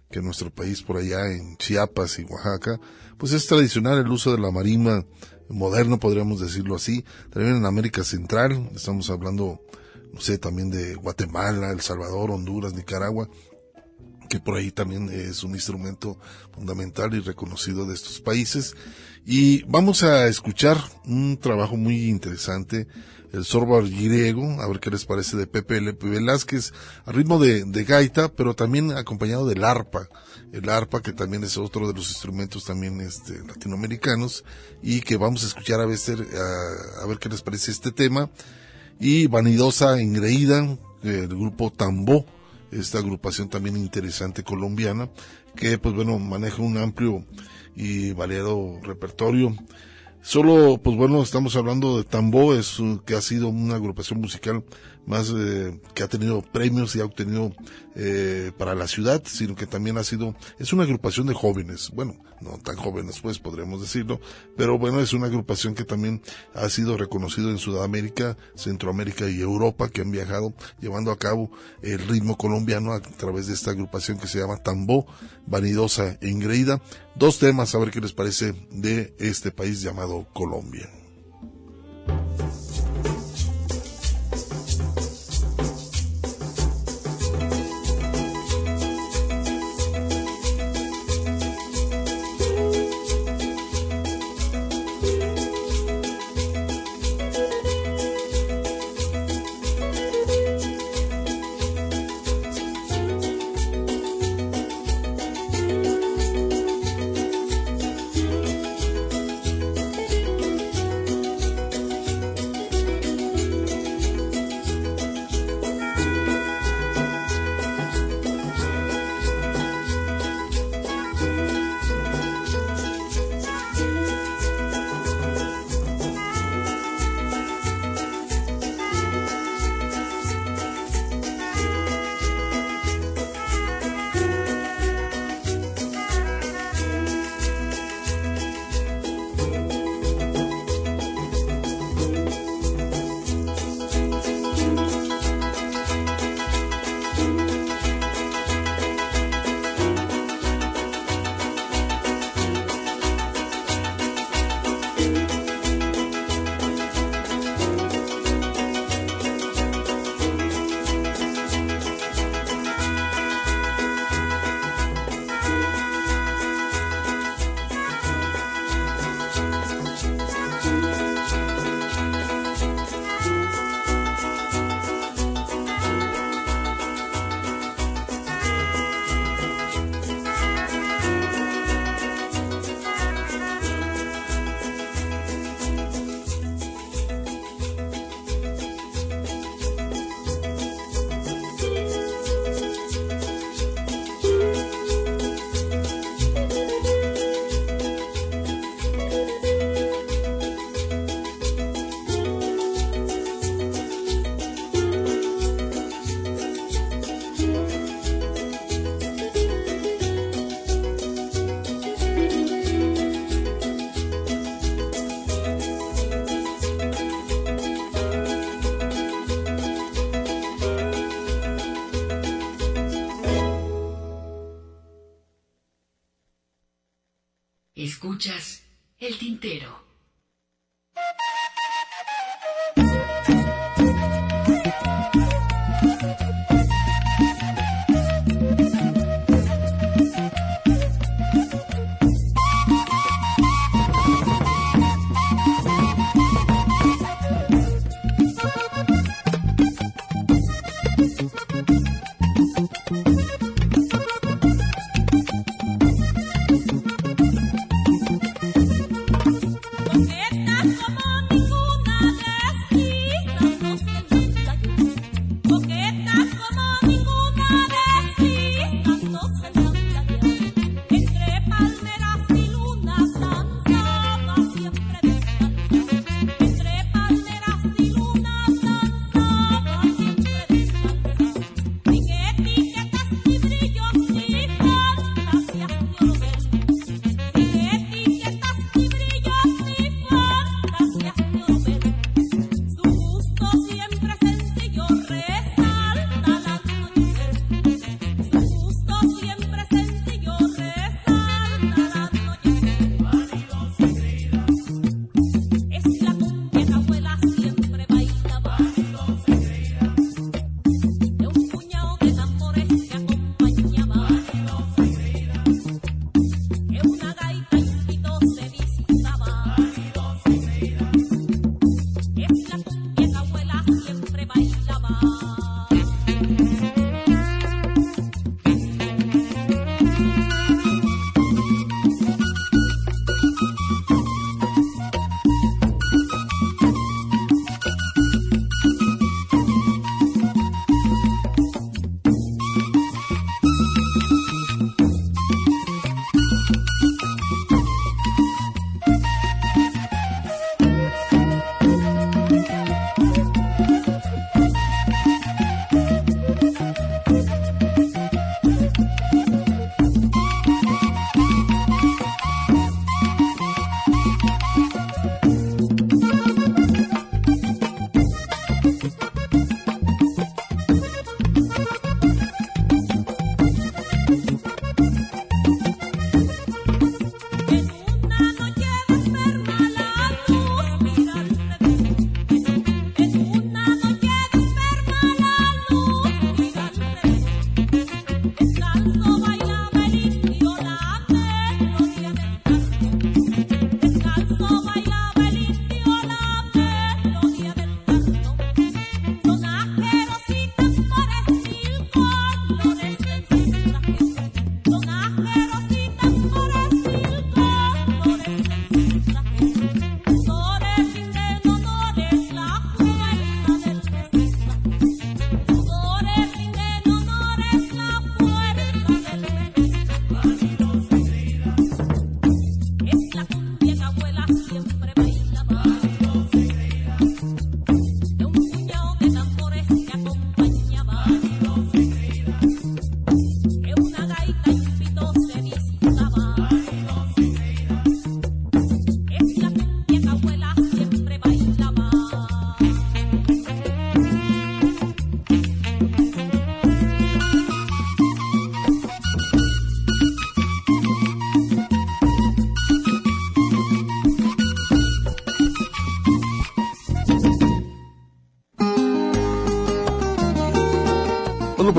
[SPEAKER 3] Que en nuestro país, por allá en Chiapas y Oaxaca, pues es tradicional el uso de la marimba moderno, podríamos decirlo así. También en América Central, estamos hablando, no sé, también de Guatemala, El Salvador, Honduras, Nicaragua que por ahí también es un instrumento fundamental y reconocido de estos países. Y vamos a escuchar un trabajo muy interesante, el sorbo griego, a ver qué les parece de Pepe. Velázquez, a ritmo de, gaita, pero también acompañado del arpa, el arpa que también es otro de los instrumentos también este, latinoamericanos, y que vamos a escuchar a, a ver qué les parece este tema. Y Vanidosa Ingreída, el grupo Tambó, esta agrupación también interesante colombiana, que pues bueno, maneja un amplio y variado repertorio. Solo, pues bueno, estamos hablando de Tambo, es que ha sido una agrupación musical más eh, que ha tenido premios y ha obtenido eh, para la ciudad, sino que también ha sido, es una agrupación de jóvenes, bueno, no tan jóvenes pues podríamos decirlo, pero bueno, es una agrupación que también ha sido reconocido en Sudamérica, Centroamérica y Europa, que han viajado llevando a cabo el ritmo colombiano a través de esta agrupación que se llama Tambó, Vanidosa e. Dos temas, a ver qué les parece de este país llamado Colombia.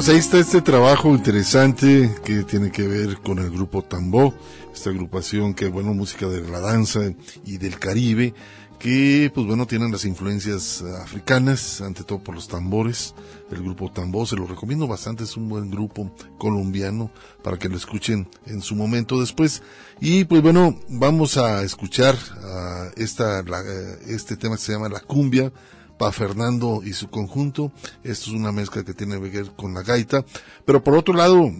[SPEAKER 3] Pues ahí está este trabajo interesante que tiene que ver con el grupo Tambó, esta agrupación que, bueno, música de la danza y del Caribe, que, pues bueno, tienen las influencias africanas, ante todo por los tambores. El grupo Tambó, se lo recomiendo bastante, es un buen grupo colombiano para que lo escuchen en su momento después. Y pues bueno, vamos a escuchar ah, esta, la, eh, este tema que se llama La Cumbia, Pa Fernando y su conjunto. Esto es una mezcla que tiene que ver con la gaita. Pero por otro lado,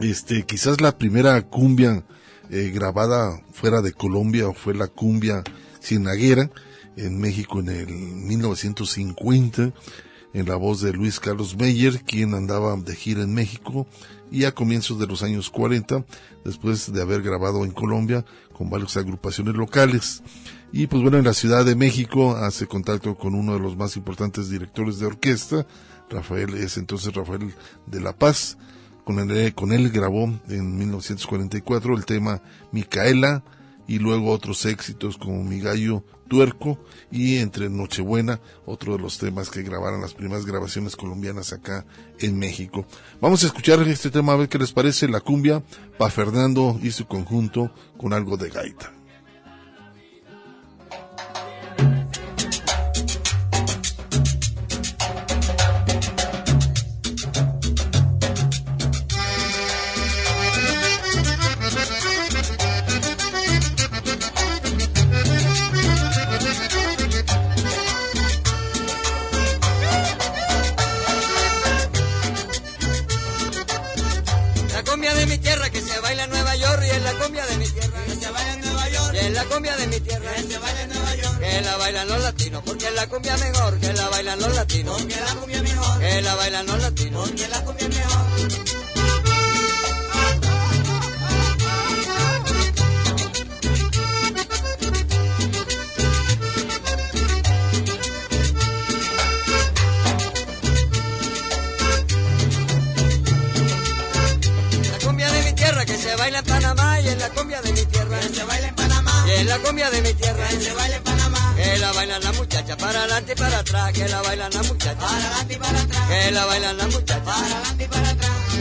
[SPEAKER 3] este, quizás la primera cumbia eh, grabada fuera de Colombia fue la cumbia cienaguera en México en el 1950 en la voz de Luis Carlos Meyer, quien andaba de gira en México y a comienzos de los años 40, después de haber grabado en Colombia con varias agrupaciones locales. Y pues bueno, en la Ciudad de México hace contacto con uno de los más importantes directores de orquesta, Rafael, es entonces Rafael de la Paz. Con él, con él grabó en 1944 el tema Micaela y luego otros éxitos como Mi Gallo Tuerco y entre Nochebuena, otro de los temas que grabaron las primeras grabaciones colombianas acá en México. Vamos a escuchar este tema a ver qué les parece, la cumbia, Pa Fernando y su conjunto con algo de gaita.
[SPEAKER 17] Cumbia de mi tierra. Que se baila en Nueva York que la bailan los latinos. Porque la cumbia mejor que la bailan los latinos. Porque la cumbia mejor. Que la bailan los latinos. Porque la cumbia mejor. La cumbia de mi tierra que se baila en Panamá y es la cumbia de mi tierra. Que se baila en Es la cumbia de mi tierra que se baila en Panamá. Que la bailan las muchachas para adelante y para atrás. Que la bailan las muchachas. Para adelante y para atrás. Que la bailan las muchachas. Para adelante y para atrás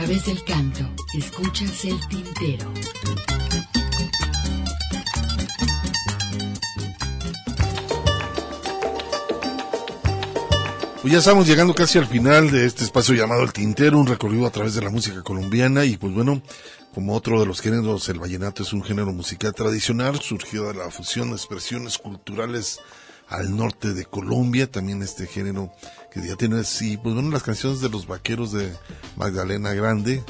[SPEAKER 2] través del canto. Escuchas el tintero.
[SPEAKER 3] Pues ya estamos llegando casi al final de este espacio llamado El Tintero, un recorrido a través de la música colombiana y pues bueno, como otro de los géneros, el vallenato es un género musical tradicional, surgió de la fusión de expresiones culturales al norte de Colombia, también este género que ya tiene así, pues bueno, las canciones de los vaqueros de Magdalena Grande,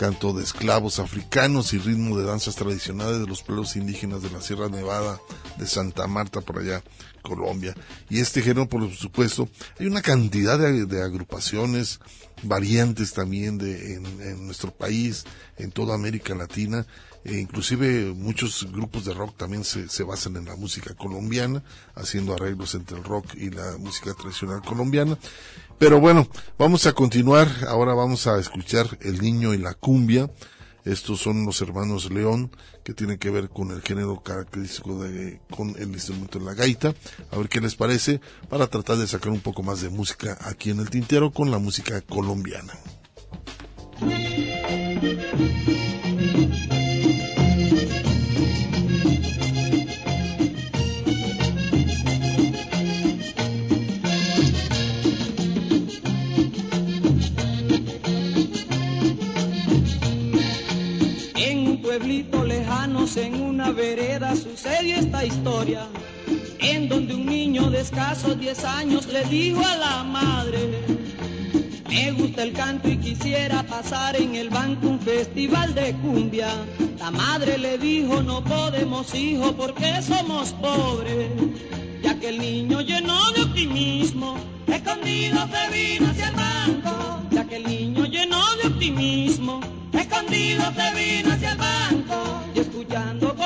[SPEAKER 3] canto de esclavos africanos y ritmo de danzas tradicionales de los pueblos indígenas de la Sierra Nevada de Santa Marta por allá, Colombia. Y este género, por supuesto, hay una cantidad de, agrupaciones, variantes también de, en, en, nuestro país, en toda América Latina, e inclusive muchos grupos de rock también se, se basan en la música colombiana, haciendo arreglos entre el rock y la música tradicional colombiana. Pero bueno, vamos a continuar. Ahora vamos a escuchar El Niño y la Cumbia. Estos son los hermanos León, que tienen que ver con el género característico de, con el instrumento de la gaita. A ver qué les parece, para tratar de sacar un poco más de música aquí en el tintero con la música colombiana.
[SPEAKER 18] En una vereda sucedió esta historia, en donde un niño de escasos 10 años le dijo a la madre, me gusta el canto y quisiera pasar en el banco un festival de cumbia. La madre le dijo, no podemos hijo porque somos pobres, ya que el niño llenó de optimismo, escondido se vino hacia el banco, ya que el niño llenó de optimismo escondido se vino hacia el banco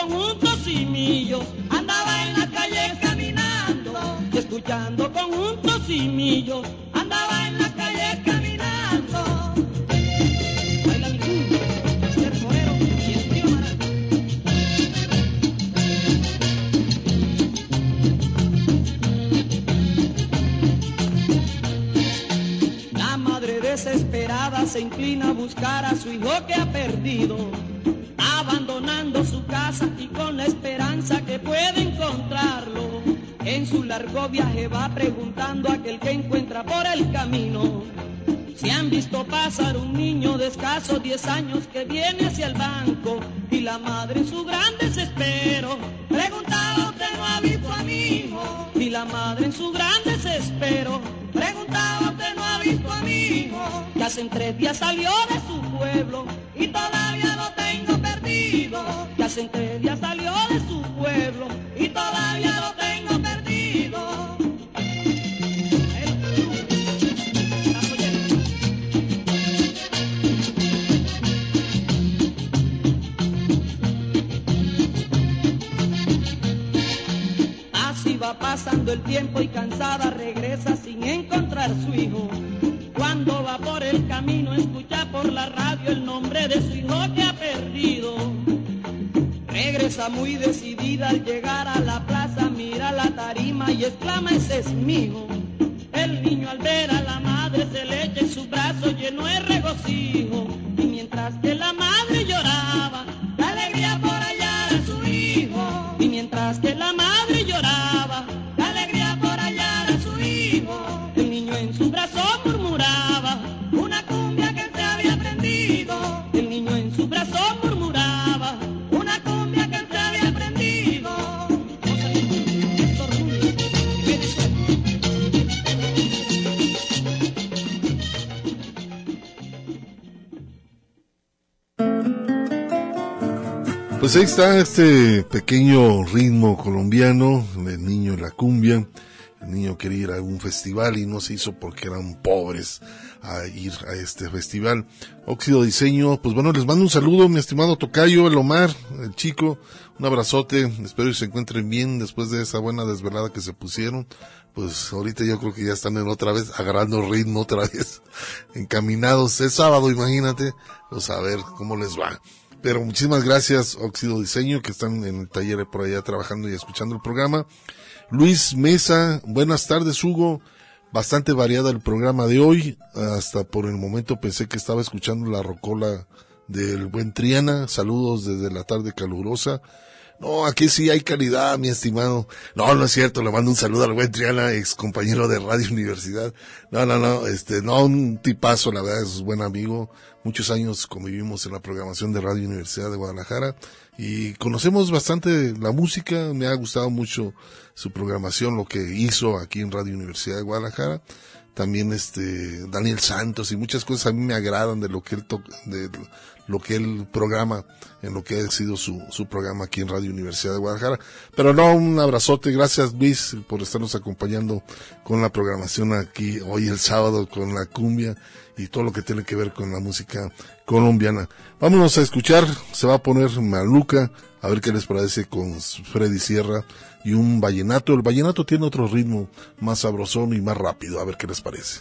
[SPEAKER 18] escuchando con un tosimillo. Andaba en la calle caminando y escuchando con un tosimillo. Andaba en la calle caminando. La madre desesperada se inclina a buscar a su hijo que ha perdido, abandonando su casa y con la esperanza que puede encontrarlo. En su largo viaje va preguntando a aquel que encuentra por el camino. Si han visto pasar un niño de escasos 10 años que viene hacia el banco y la madre en su gran desespero preguntaba usted no ha visto a mi hijo y la madre en su gran desespero preguntaba usted no ha visto a que hace tres días salió de su pueblo y todavía lo tengo perdido. Que hace tres días salió de su pueblo y todavía lo tengo perdido. Así va pasando el tiempo y cansada regresa su hijo. Cuando va por el camino escucha por la radio el nombre de su hijo que ha perdido. Regresa muy decidida al llegar a la plaza, mira la tarima y exclama ese es hijo. El niño al ver a la madre se le echa en su brazo lleno de regocijo. Y mientras que la madre lloraba, la alegría por
[SPEAKER 3] Pues ahí está este pequeño ritmo colombiano del niño y la cumbia. El niño quería ir a un festival y no se hizo porque eran pobres a ir a este festival. Óxido Diseño, pues bueno, les mando un saludo, mi estimado Tocayo, el Omar, el chico, un abrazote, espero que se encuentren bien después de esa buena desvelada que se pusieron. Pues ahorita yo creo que ya están en otra vez agarrando ritmo otra vez, encaminados. Es sábado, imagínate, pues a ver cómo les va. Pero muchísimas gracias, Óxido Diseño, que están en el taller por allá trabajando y escuchando el programa. Luis Mesa, buenas tardes, Hugo. bastante variada el programa de hoy. Hasta por el momento pensé que estaba escuchando la rocola del buen Triana. Saludos desde la tarde calurosa. No, aquí sí hay calidad, mi estimado. No, no es cierto, le mando un saludo al buen Triana, ex compañero de Radio Universidad. No, no, no, este, no, un tipazo, la verdad, es buen amigo. Muchos años convivimos en la programación de Radio Universidad de Guadalajara y conocemos bastante la música, me ha gustado mucho su programación, lo que hizo aquí en Radio Universidad de Guadalajara. También este, Daniel Santos y muchas cosas a mí me agradan de lo que él toca, de lo que él programa, en lo que ha sido su, su programa aquí en Radio Universidad de Guadalajara. Pero no, un abrazote, gracias Luis por estarnos acompañando con la programación aquí hoy el sábado con la cumbia y todo lo que tiene que ver con la música colombiana. Vámonos a escuchar, se va a poner Maluca, a ver qué les parece con Freddy Sierra y un vallenato. El vallenato tiene otro ritmo más sabrosón y más rápido, a ver qué les parece.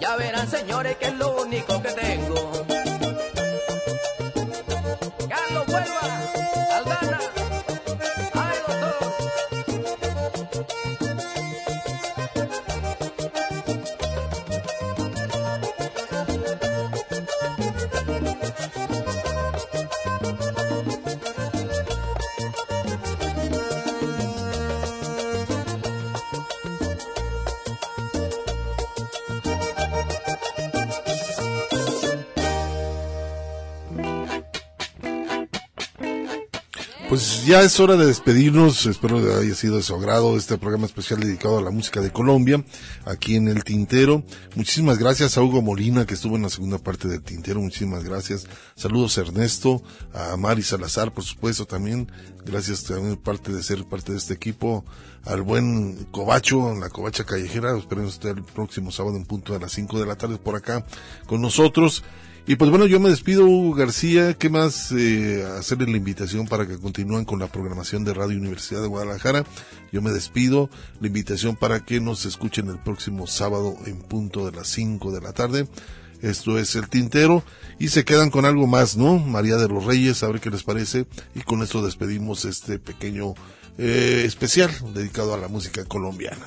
[SPEAKER 7] Ya verán señores que es lo único que ya es
[SPEAKER 3] hora de despedirnos. Espero que haya sido de su agrado este programa especial dedicado a la música de Colombia, aquí en el Tintero. Muchísimas gracias a Hugo Molina, que estuvo en la segunda parte del Tintero. Muchísimas gracias. Saludos a Ernesto, a Mari Salazar, por supuesto, también. Gracias también parte de ser parte de este equipo. Al buen Cobacho, la Covacha Callejera. Esperemos estar el próximo sábado en punto a las 5 de la tarde por acá con nosotros.
[SPEAKER 11] Y pues bueno, yo me despido, Hugo García. ¿Qué más? Eh, hacerles la invitación para que continúen con la programación de Radio Universidad de Guadalajara. Yo me despido. La invitación para que nos escuchen el próximo sábado en punto de las 5 de la tarde. Esto es El Tintero. Y se quedan con algo más, ¿no? María de los Reyes, a ver qué les parece. Y con esto despedimos este pequeño eh, especial dedicado a la música colombiana.